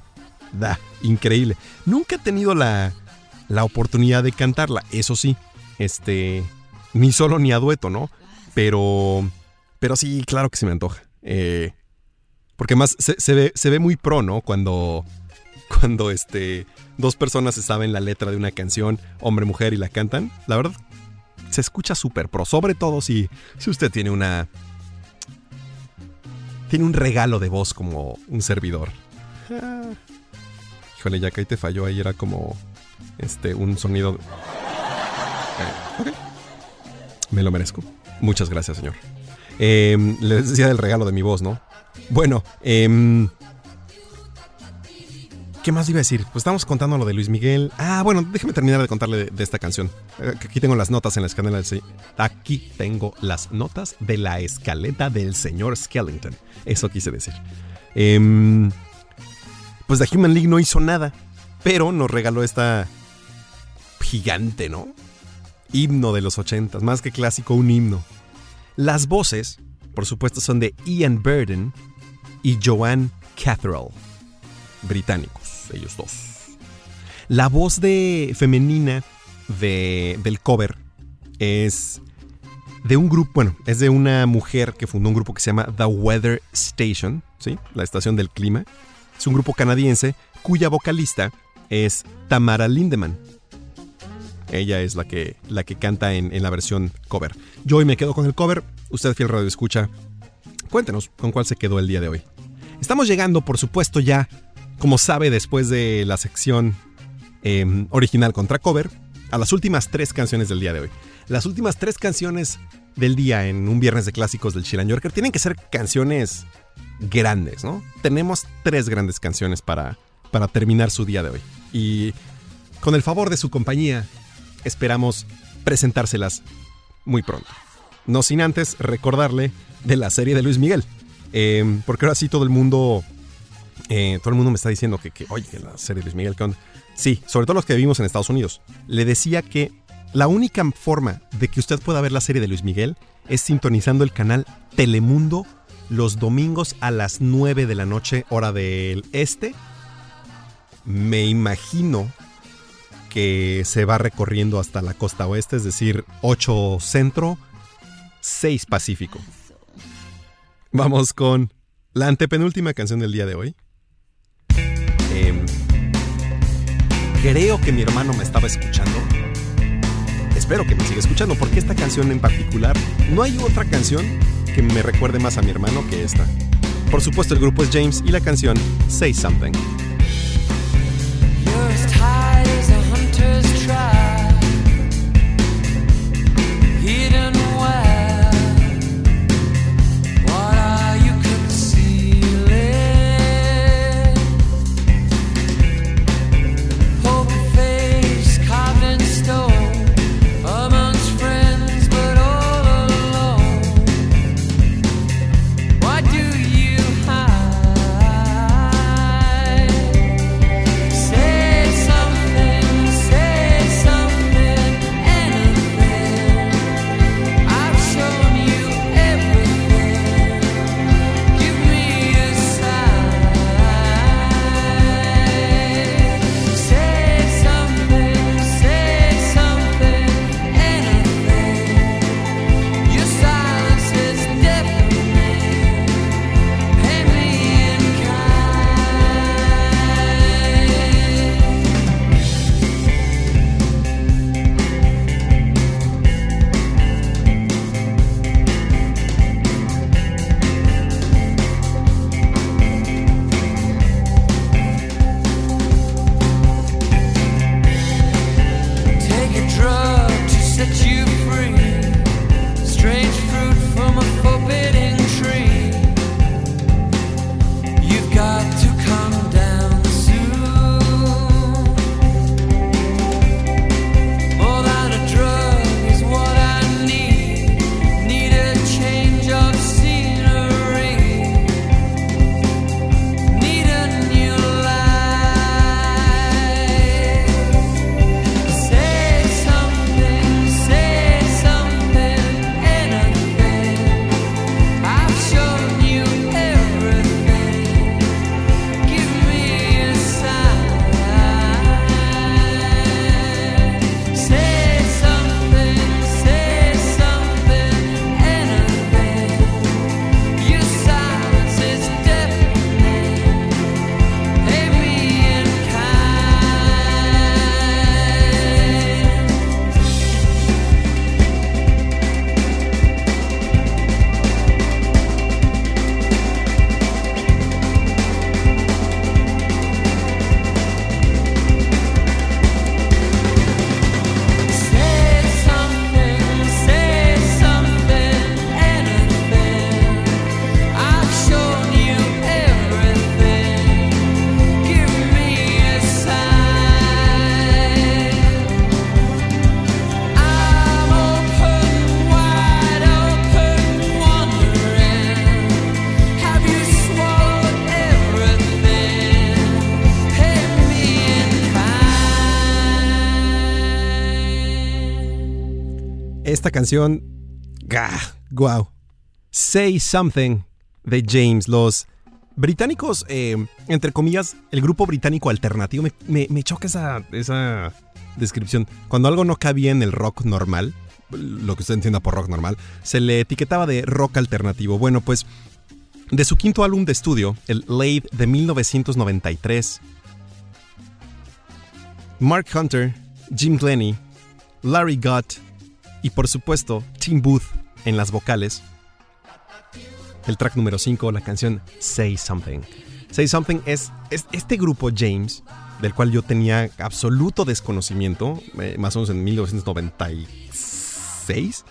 da, increíble. Nunca he tenido la, la oportunidad de cantarla, eso sí, este, ni solo ni a dueto, ¿no? Pero, pero sí, claro que se me antoja. Eh, porque más se, se ve, se ve muy pro, ¿no? Cuando, cuando este, dos personas saben la letra de una canción, hombre, mujer, y la cantan. La verdad, se escucha súper pro. Sobre todo si, si usted tiene una, tiene un regalo de voz como un servidor. Híjole, ya que ahí te falló, ahí era como este un sonido. Eh. Me lo merezco. Muchas gracias, señor. Em, les decía del regalo de mi voz, ¿no? Bueno, em, ¿qué más iba a decir? Pues estamos contando lo de Luis Miguel. Ah, bueno, déjeme terminar de contarle de, esta canción. Eh, Aquí tengo las notas en la escaleta del se- Aquí tengo las notas de la escaleta del señor Skellington. Eso quise decir. Em, pues The Human League no hizo nada, pero nos regaló esta gigante, ¿no? Himno de los ochentas, más que clásico, un himno. Las voces, por supuesto, son de Ian Burden y Joanne Catherall, británicos, ellos dos. La voz de femenina de, del cover es de un grupo, bueno, es de una mujer que fundó un grupo que se llama The Weather Station, ¿sí? La estación del clima. Es un grupo canadiense cuya vocalista es Tamara Lindemann. Ella es la que, la que canta en, en la versión cover. Yo hoy me quedo con el cover. Usted, fiel radio escucha, cuéntenos con cuál se quedó el día de hoy. Estamos llegando, por supuesto, ya, como sabe, después de la sección eh, original contra cover, a las últimas tres canciones del día de hoy. Las últimas tres canciones del día en un viernes de clásicos del Chilan Yorker tienen que ser canciones grandes, ¿no? Tenemos tres grandes canciones para, para terminar su día de hoy. Y con el favor de su compañía, esperamos presentárselas muy pronto. No sin antes recordarle de la serie de Luis Miguel. Eh, porque ahora sí todo el mundo. Eh, todo el mundo me está diciendo que, que, oye, la serie de Luis Miguel con. Sí, sobre todo los que vivimos en Estados Unidos. Le decía que la única forma de que usted pueda ver la serie de Luis Miguel es sintonizando el canal Telemundo los domingos a las 9 de la noche, hora del este. Me imagino que se va recorriendo hasta la costa oeste, es decir, 8 centro, 6 pacífico. Vamos con la antepenúltima canción del día de hoy. Creo que mi hermano me estaba escuchando. Espero que me siga escuchando porque esta canción en particular, no hay otra canción que me recuerde más a mi hermano que esta. Por supuesto el grupo es James y la canción Say Something. Canción. Wow. Say Something de James. Los británicos, eh, entre comillas, el grupo británico alternativo. Me, me- me choca esa, esa descripción. Cuando algo no cabía en el rock normal, lo que usted entienda por rock normal, se le etiquetaba de rock alternativo. Bueno, pues de su quinto álbum de estudio, el Late de 1993, Mark Hunter, Jim Glennie, Larry Gott y por supuesto Tim Booth en las vocales. El track número 5, la canción Say Something. Say Something es, es este grupo James, del cual yo tenía absoluto desconocimiento, eh, más o menos en 1996.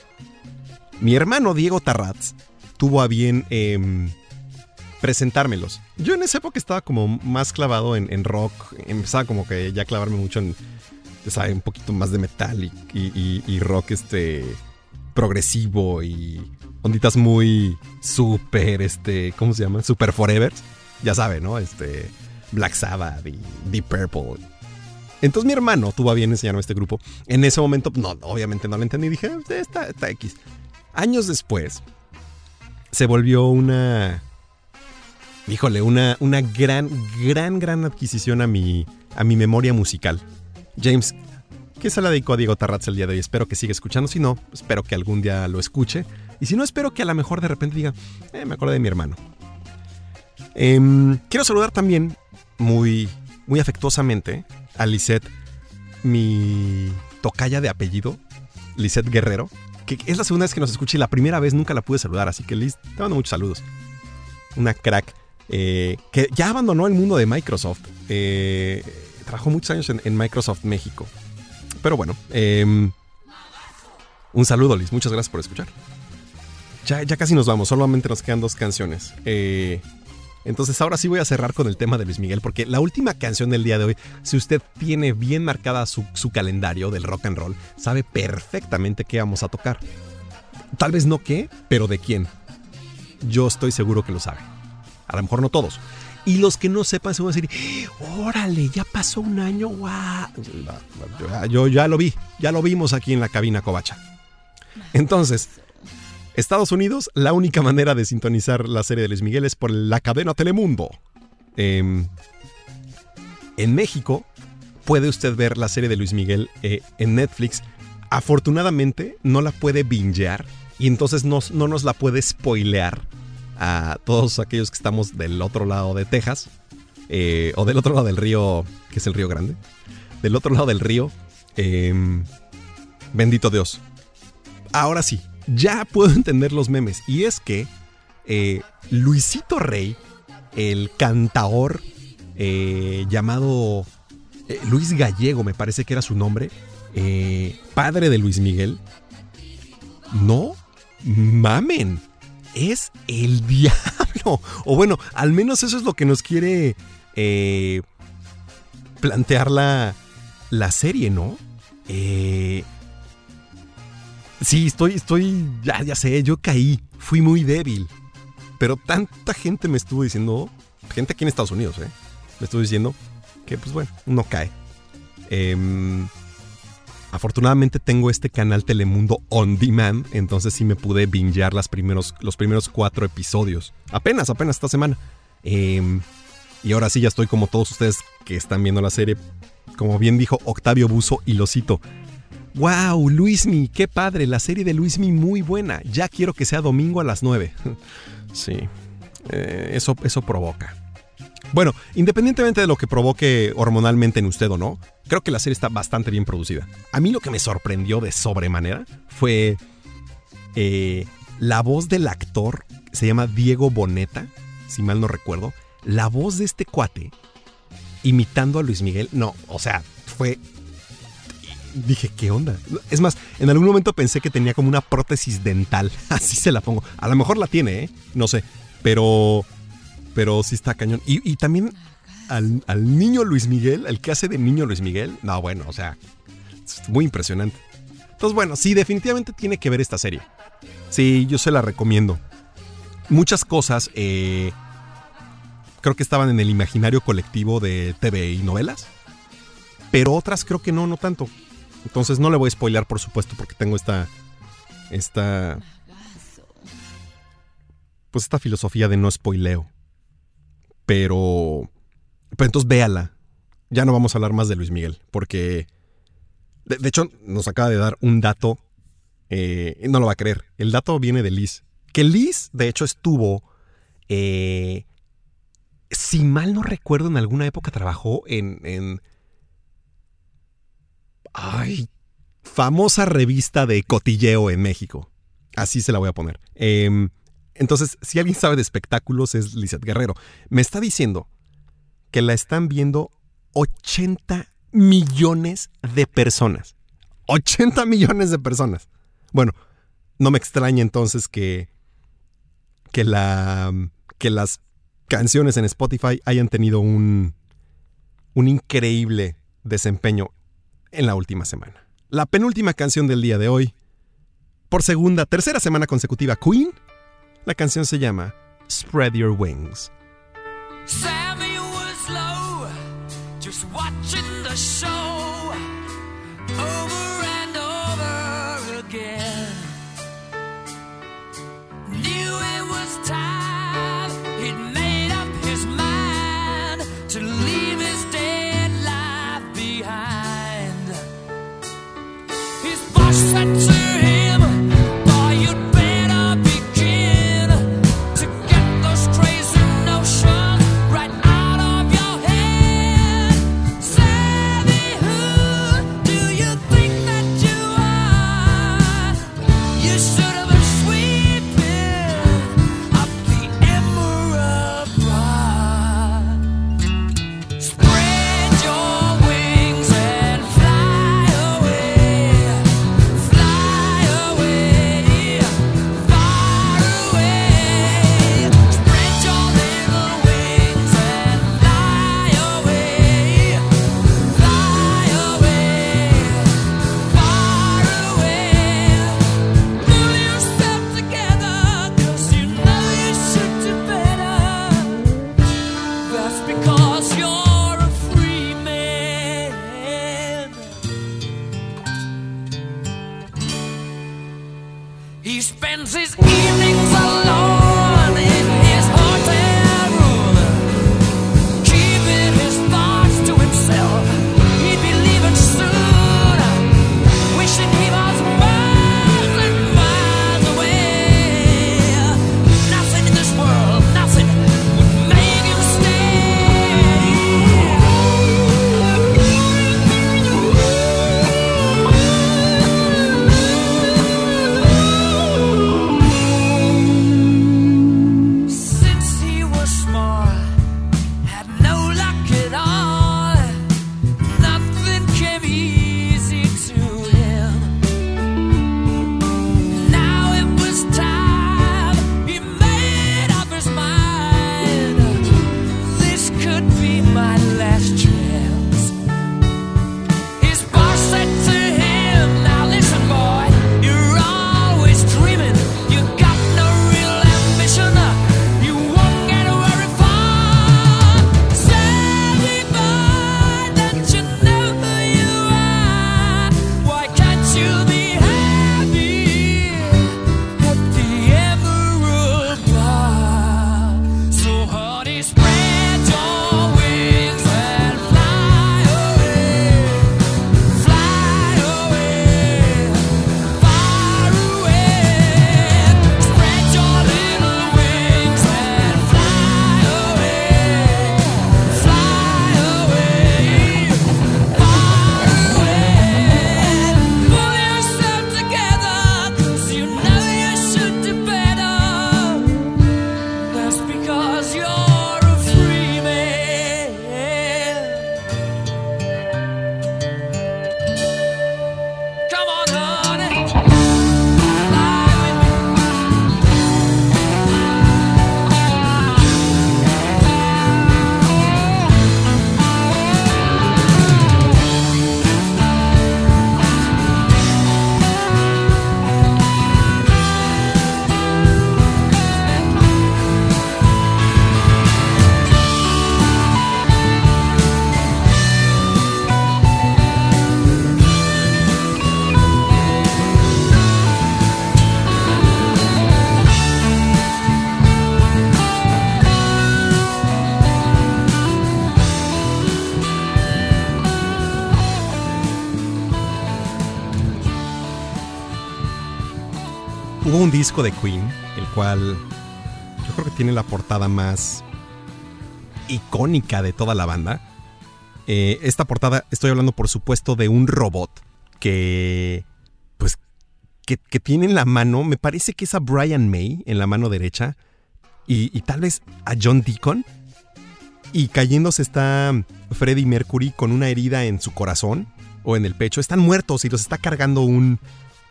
Mi hermano Diego Tarratz tuvo a bien em, presentármelos. Yo en esa época estaba como más clavado en, en rock, empezaba como que ya clavarme mucho en, ¿sabe? un poquito más de metal y, rock este progresivo y onditas muy super, este, ¿cómo se llama? Super Forever. Ya sabe, ¿no? Este, Black Sabbath y Deep Purple. Entonces mi hermano tuvo a bien enseñarme este grupo. En ese momento, no, obviamente no lo entendí. Dije, "Eh, está, está X. Años después, se volvió una. Híjole, una, una gran, gran, gran adquisición a mi, a mi memoria musical. James, que se la dedicó a Diego Tarratz el día de hoy. Espero que siga escuchando. Si no, espero que algún día lo escuche. Y si no, espero que a lo mejor de repente diga, eh, me acordé de mi hermano. Em, quiero saludar también muy, muy afectuosamente a Lisette, mi tocaya de apellido, Lisette Guerrero, que es la segunda vez que nos escucha y la primera vez nunca la pude saludar, así que Liz, te mando muchos saludos. Una crack eh, que ya abandonó el mundo de Microsoft. eh, trabajó muchos años en, Microsoft México. Pero bueno, em, un saludo Liz, muchas gracias por escuchar. Ya, ya casi nos vamos, solamente nos quedan dos canciones. Eh, entonces ahora sí voy a cerrar con el tema de Luis Miguel, porque la última canción del día de hoy, si usted tiene bien marcada su, su calendario del rock and roll, sabe perfectamente qué vamos a tocar. Tal vez no qué, pero de quién. Yo estoy seguro que lo sabe. A lo mejor no todos. Y los que no sepan se van a decir, órale, ya pasó un año, guau. Yo, ya lo vi, ya lo vimos aquí en la cabina Covacha. Entonces, Estados Unidos, la única manera de sintonizar la serie de Luis Miguel es por la cadena Telemundo. Em, en México, puede usted ver la serie de Luis Miguel eh, en Netflix. Afortunadamente, no la puede bingear y entonces no, no nos la puede spoilear a todos aquellos que estamos del otro lado de Texas eh, o del otro lado del río, que es el río Grande. Del otro lado del río, em, bendito Dios. Ahora sí, ya puedo entender los memes. Y es que eh, Luisito Rey, el cantaor eh, llamado Luis Gallego, me parece que era su nombre, padre de Luis Miguel, no mamen, es el diablo. O bueno, al menos eso es lo que nos quiere eh, plantear la, la serie, ¿no? Eh, Sí, estoy, estoy, ya, ya sé, yo caí, fui muy débil. Pero tanta gente me estuvo diciendo, gente aquí en Estados Unidos, ¿eh? Me estuvo diciendo que, pues bueno, uno cae. Em, afortunadamente tengo este canal Telemundo On Demand, entonces sí me pude bingear las primeros, los primeros cuatro episodios. Apenas, apenas esta semana. Em, y ahora sí ya estoy como todos ustedes que están viendo la serie. Como bien dijo Octavio Buzo y lo cito. ¡Wow! Luismi, qué padre, la serie de Luismi muy buena. Ya quiero que sea domingo a las 9. sí, eh, eso, eso provoca. Bueno, independientemente de lo que provoque hormonalmente en usted o no, creo que la serie está bastante bien producida. A mí lo que me sorprendió de sobremanera fue eh, la voz del actor, se llama Diego Boneta, si mal no recuerdo. La voz de este cuate imitando a Luis Miguel, no, o sea, fue dije, ¿qué onda? Es más, en algún momento pensé que tenía como una prótesis dental. Así se la pongo. A lo mejor la tiene, ¿eh? No sé. Pero. Pero sí está cañón. Y, también al, al niño Luis Miguel, el que hace de niño Luis Miguel. No, bueno, o sea. Es muy impresionante. Entonces, bueno, sí, definitivamente tiene que ver esta serie. Sí, yo se la recomiendo. Muchas cosas. eh, creo que estaban en el imaginario colectivo de TV y novelas. Pero otras creo que no, no tanto. Entonces no le voy a spoilear, por supuesto, porque tengo esta, esta. Pues esta filosofía de no spoileo. Pero. Pero entonces véala. Ya no vamos a hablar más de Luis Miguel, porque. De, hecho, nos acaba de dar un dato. eh, no lo va a creer. El dato viene de Liz. Que Liz, de hecho, estuvo. eh, si mal no recuerdo, en alguna época trabajó en. en ay, famosa revista de cotilleo en México. Así se la voy a poner. Em, entonces, si alguien sabe de espectáculos, es Lizeth Guerrero. Me está diciendo que la están viendo 80 millones de personas. 80 millones de personas. Bueno, no me extraña entonces que, que, la, que las canciones en Spotify hayan tenido un, un increíble desempeño en la última semana. La penúltima canción del día de hoy, por segunda, tercera semana consecutiva, Queen. La canción se llama Spread Your Wings. Disco de Queen, el cual yo creo que tiene la portada más icónica de toda la banda. Eh, esta portada, estoy hablando por supuesto de un robot que, pues, que, tiene en la mano, me parece que es a Brian May en la mano derecha y, y tal vez a John Deacon. Y cayéndose está Freddie Mercury con una herida en su corazón o en el pecho. Están muertos y los está cargando un,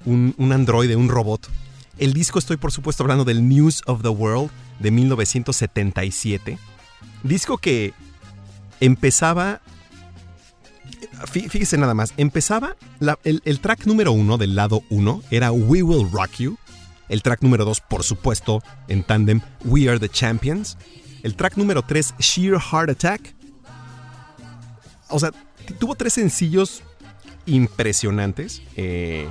un, un androide, un robot. El disco estoy por supuesto hablando del News of the World de 1977. Disco que empezaba... fí- Fíjese nada más, empezaba el, el track número uno del lado uno era We Will Rock You. El track número dos, por supuesto, en tandem, We Are the Champions. El track número tres, Sheer Heart Attack. O sea, tuvo tres sencillos impresionantes. eh,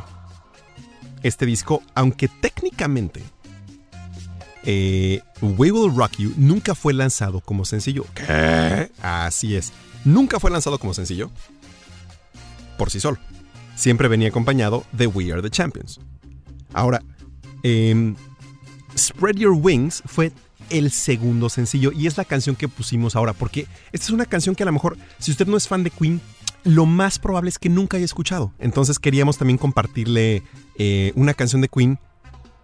este disco, aunque técnicamente eh, We Will Rock You nunca fue lanzado como sencillo. ¿Qué? Así es. Nunca fue lanzado como sencillo por sí solo. Siempre venía acompañado de We Are the Champions. Ahora, em, Spread Your Wings fue el segundo sencillo y es la canción que pusimos ahora porque esta es una canción que a lo mejor si usted no es fan de Queen lo más probable es que nunca haya escuchado. Entonces queríamos también compartirle eh, una canción de Queen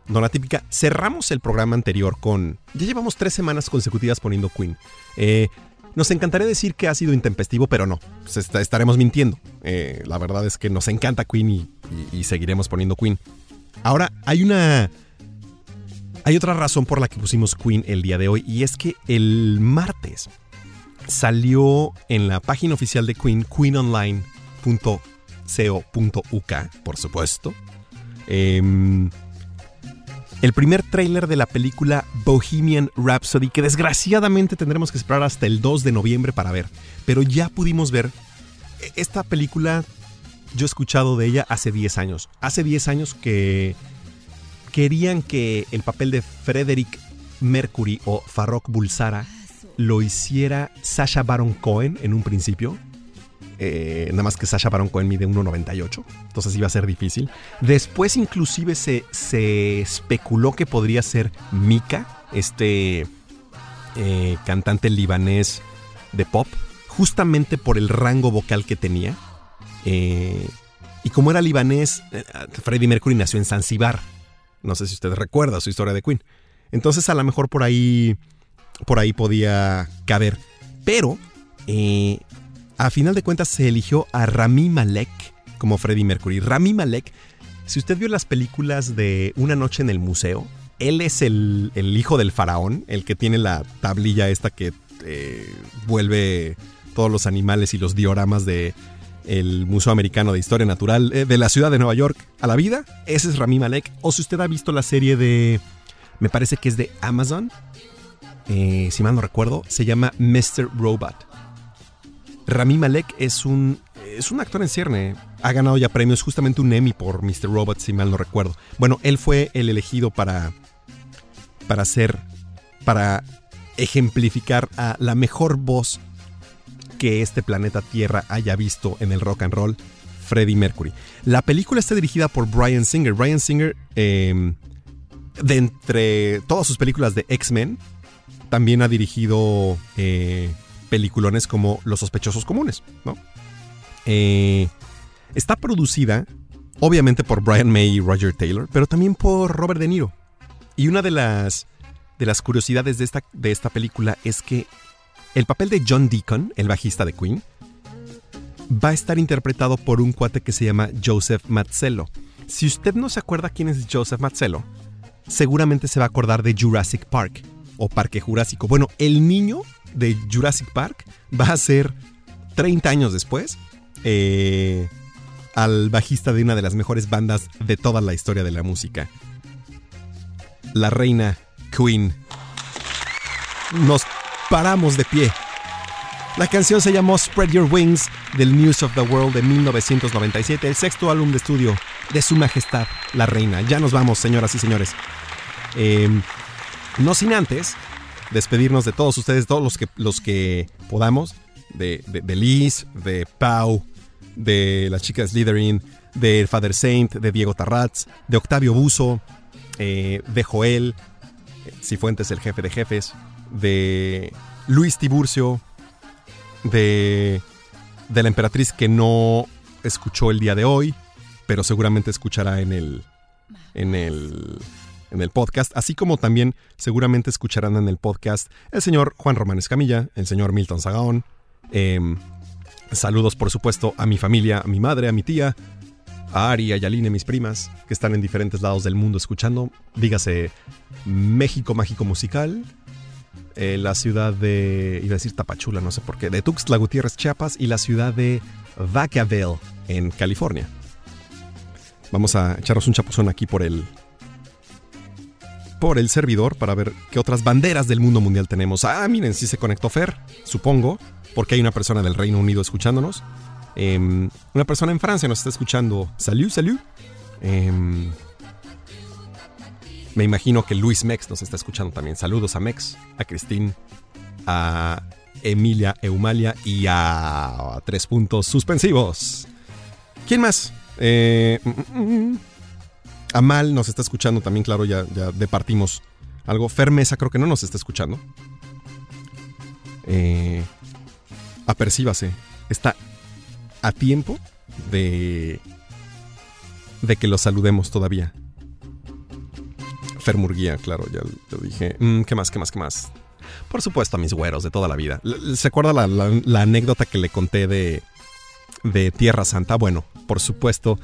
no la típica. Cerramos el programa anterior con ya llevamos tres semanas consecutivas poniendo Queen. Eh, nos encantaría decir que ha sido intempestivo pero no. Est- estaremos mintiendo. Eh, la verdad es que nos encanta Queen y- y- y seguiremos poniendo Queen. Ahora hay una hay otra razón por la que pusimos Queen el día de hoy y es que el martes salió en la página oficial de Queen, queenonline.co.uk, por supuesto, em, el primer tráiler de la película Bohemian Rhapsody, que desgraciadamente tendremos que esperar hasta el 2 de noviembre para ver, pero ya pudimos ver e- esta película. Yo he escuchado de ella hace 10 años. Hace 10 años que querían que el papel de Frederick Mercury o Farrokh Bulsara lo hiciera Sasha Baron Cohen en un principio. Eh, nada más que Sasha Baron Cohen mide 1,98. Entonces iba a ser difícil. Después inclusive se, se especuló que podría ser Mika, este eh, cantante libanés de pop, justamente por el rango vocal que tenía. Eh, y como era libanés, Freddie Mercury nació en Zanzibar. No sé si usted recuerda su historia de Queen. Entonces a lo mejor por ahí, por ahí podía caber. Pero eh, a final de cuentas se eligió a Rami Malek como Freddie Mercury. Rami Malek, si usted vio las películas de Una noche en el museo, él es el, el hijo del faraón, el que tiene la tablilla esta que eh, vuelve todos los animales y los dioramas de el Museo Americano de Historia Natural eh, de la ciudad de Nueva York a la vida. Ese es Rami Malek. O si usted ha visto la serie de, me parece que es de Amazon, eh, si mal no recuerdo, se llama Mr. Robot. Rami Malek es un, es un actor en cierne. Ha ganado ya premios, justamente un Emmy por Mr. Robot, si mal no recuerdo. Bueno, él fue el elegido para, para ser, para ejemplificar a la mejor voz que este planeta Tierra haya visto en el rock and roll, Freddie Mercury. La película está dirigida por Brian Singer. Brian Singer, eh, de entre todas sus películas de X-Men, también ha dirigido eh, peliculones como Los sospechosos comunes, ¿no? Eh, está producida, obviamente, por Brian May y Roger Taylor, pero también por Robert De Niro. Y una de las, de las curiosidades de esta, de esta película es que el papel de John Deacon, el bajista de Queen, va a estar interpretado por un cuate que se llama Joseph Mazzello. Si usted no se acuerda quién es Joseph Mazzello, seguramente se va a acordar de Jurassic Park o Parque Jurásico. Bueno, el niño de Jurassic Park va a ser 30 años después eh, al bajista de una de las mejores bandas de toda la historia de la música. La reina Queen. Nos paramos de pie. La canción se llamó Spread Your Wings del News of the World de 1997, el sexto álbum de estudio de Su Majestad, la Reina. Ya nos vamos, señoras y señores. Eh, no sin antes despedirnos de todos ustedes, todos los que, los que podamos, de, de, de Liz, de Pau, de las chicas Slytherin, de Father Saint, de Diego Tarratz, de Octavio Buzo, eh, de Joel, Cifuentes, el jefe de jefes, de Luis Tiburcio, de, de la emperatriz que no escuchó el día de hoy, pero seguramente escuchará en el, en el, en el podcast, así como también seguramente escucharán en el podcast el señor Juan Román Escamilla, el señor Milton Zagaón. em, saludos, por supuesto, a mi familia, a mi madre, a mi tía, a Ari, a Yaline, mis primas, que están en diferentes lados del mundo escuchando. Dígase México Mágico Musical, eh, la ciudad de, iba a decir Tapachula, no sé por qué, de Tuxtla Gutiérrez, Chiapas, y la ciudad de Vacaville, en California. Vamos a echarnos un chapuzón aquí por el, por el servidor para ver qué otras banderas del mundo mundial tenemos. Ah, miren, sí se conectó Fer, supongo, porque hay una persona del Reino Unido escuchándonos. Em, una persona en Francia nos está escuchando. Salut, salut. Em, me imagino que Luis Mex nos está escuchando también. Saludos a Mex, a Cristín, a Emilia Eumalia y a tres puntos suspensivos. ¿Quién más? Eh, mm, mm, mm. Amal nos está escuchando también, claro, ya, ya departimos algo. Fer Mesa creo que no nos está escuchando. Eh, apercíbase. Está a tiempo de, de que lo saludemos todavía. Fer Murguía, claro, ya lo dije. Mm, ¿Qué más, qué más, qué más? Por supuesto, a mis güeros de toda la vida. ¿Se acuerda la- la anécdota que le conté de, de Tierra Santa? Bueno, por supuesto,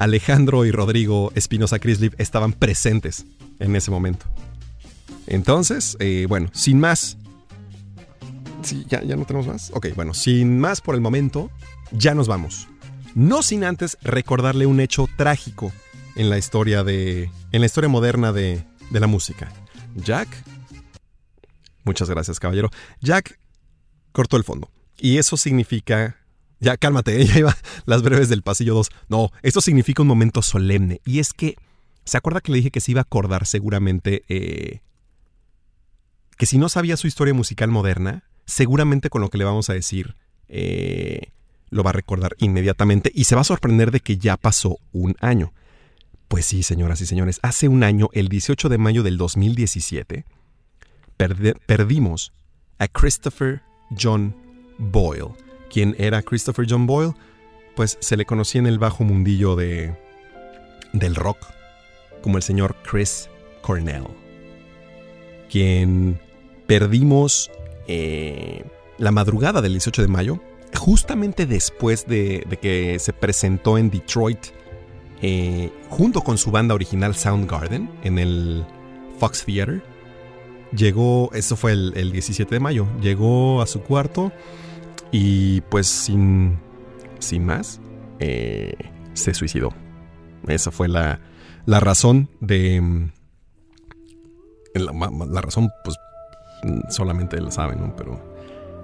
Alejandro y Rodrigo Espinosa Crislip estaban presentes en ese momento. Entonces, eh, bueno, sin más. Sí, ya, ya no tenemos más. Ok, bueno, sin más por el momento, ya nos vamos. No sin antes recordarle un hecho trágico en la historia de. en la historia moderna de, de la música. Jack. Muchas gracias, caballero. Jack cortó el fondo. Y eso significa. Ya, cálmate, ya iba las breves del pasillo 2. No, esto significa un momento solemne. Y es que. ¿Se acuerda que le dije que se iba a acordar seguramente eh, que si no sabía su historia musical moderna, seguramente con lo que le vamos a decir eh, lo va a recordar inmediatamente y se va a sorprender de que ya pasó un año. Pues sí, señoras y señores, hace un año, el 18 de mayo del 2017, perde- perdimos a Christopher John Boyle. ¿Quién era Christopher John Boyle? Pues se le conocía en el bajo mundillo de, del rock como el señor Chris Cornell, quien perdimos eh, la madrugada del 18 de mayo, justamente después de, de que se presentó en Detroit eh, junto con su banda original Soundgarden en el Fox Theater. Llegó, eso fue el, el 17 de mayo, llegó a su cuarto y pues sin, sin más, eh, se suicidó. Esa fue la, la razón de... mm, La, razón, pues mm, solamente él sabe, ¿no? Pero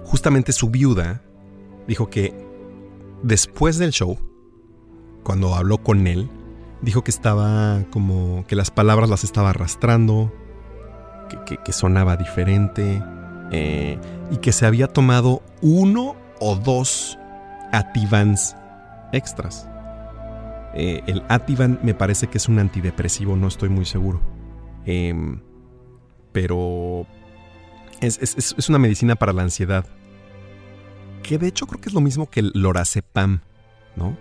justamente su viuda dijo que después del show, cuando habló con él, dijo que estaba como que las palabras las estaba arrastrando, que- que sonaba diferente eh, y que se había tomado uno o dos Ativans extras. Eh, el Ativan me parece que es un antidepresivo, no estoy muy seguro. Em, pero es, es- es- una medicina para la ansiedad. Que de hecho creo que es lo mismo que el lorazepam, ¿no?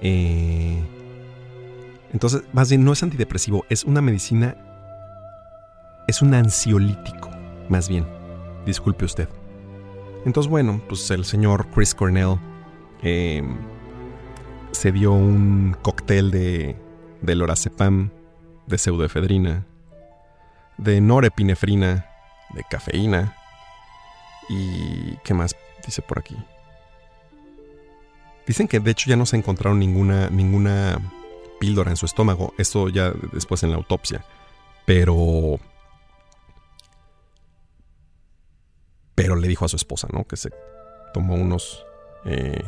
Eh, entonces, más bien no es antidepresivo, es una medicina. Es un ansiolítico, más bien. Disculpe usted. Entonces, bueno, pues el señor Chris Cornell eh, se dio un cóctel de, de lorazepam, de pseudoefedrina, de norepinefrina, de cafeína y ¿qué más dice por aquí? Dicen que de hecho ya no se encontraron ninguna ninguna píldora en su estómago, esto ya después en la autopsia, pero pero le dijo a su esposa, ¿no? Que se tomó unos eh,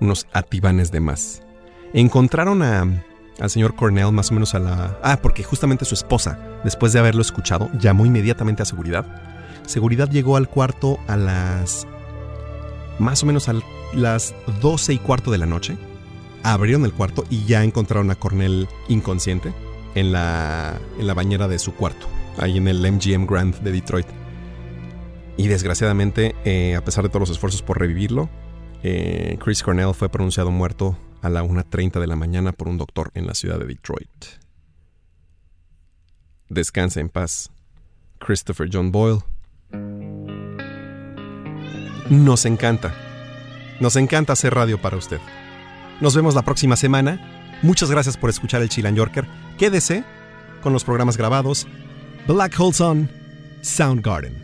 unos ativanes de más. Encontraron a, al señor Cornell más o menos a la... Ah, porque justamente su esposa, después de haberlo escuchado, llamó inmediatamente a seguridad. Seguridad llegó al cuarto a las... más o menos a las 12 y cuarto de la noche. Abrieron el cuarto y ya encontraron a Cornell inconsciente. en la, en la bañera de su cuarto, ahí en el MGM Grand de Detroit. Y desgraciadamente, eh, a pesar de todos los esfuerzos por revivirlo, eh, Chris Cornell fue pronunciado muerto a la 1.30 de la mañana por un doctor en la ciudad de Detroit. Descanse en paz, Christopher John Boyle. Nos encanta. Nos encanta hacer radio para usted. Nos vemos la próxima semana. Muchas gracias por escuchar el Chilan Yorker. Quédese con los programas grabados. Black Hole Sun, Soundgarden.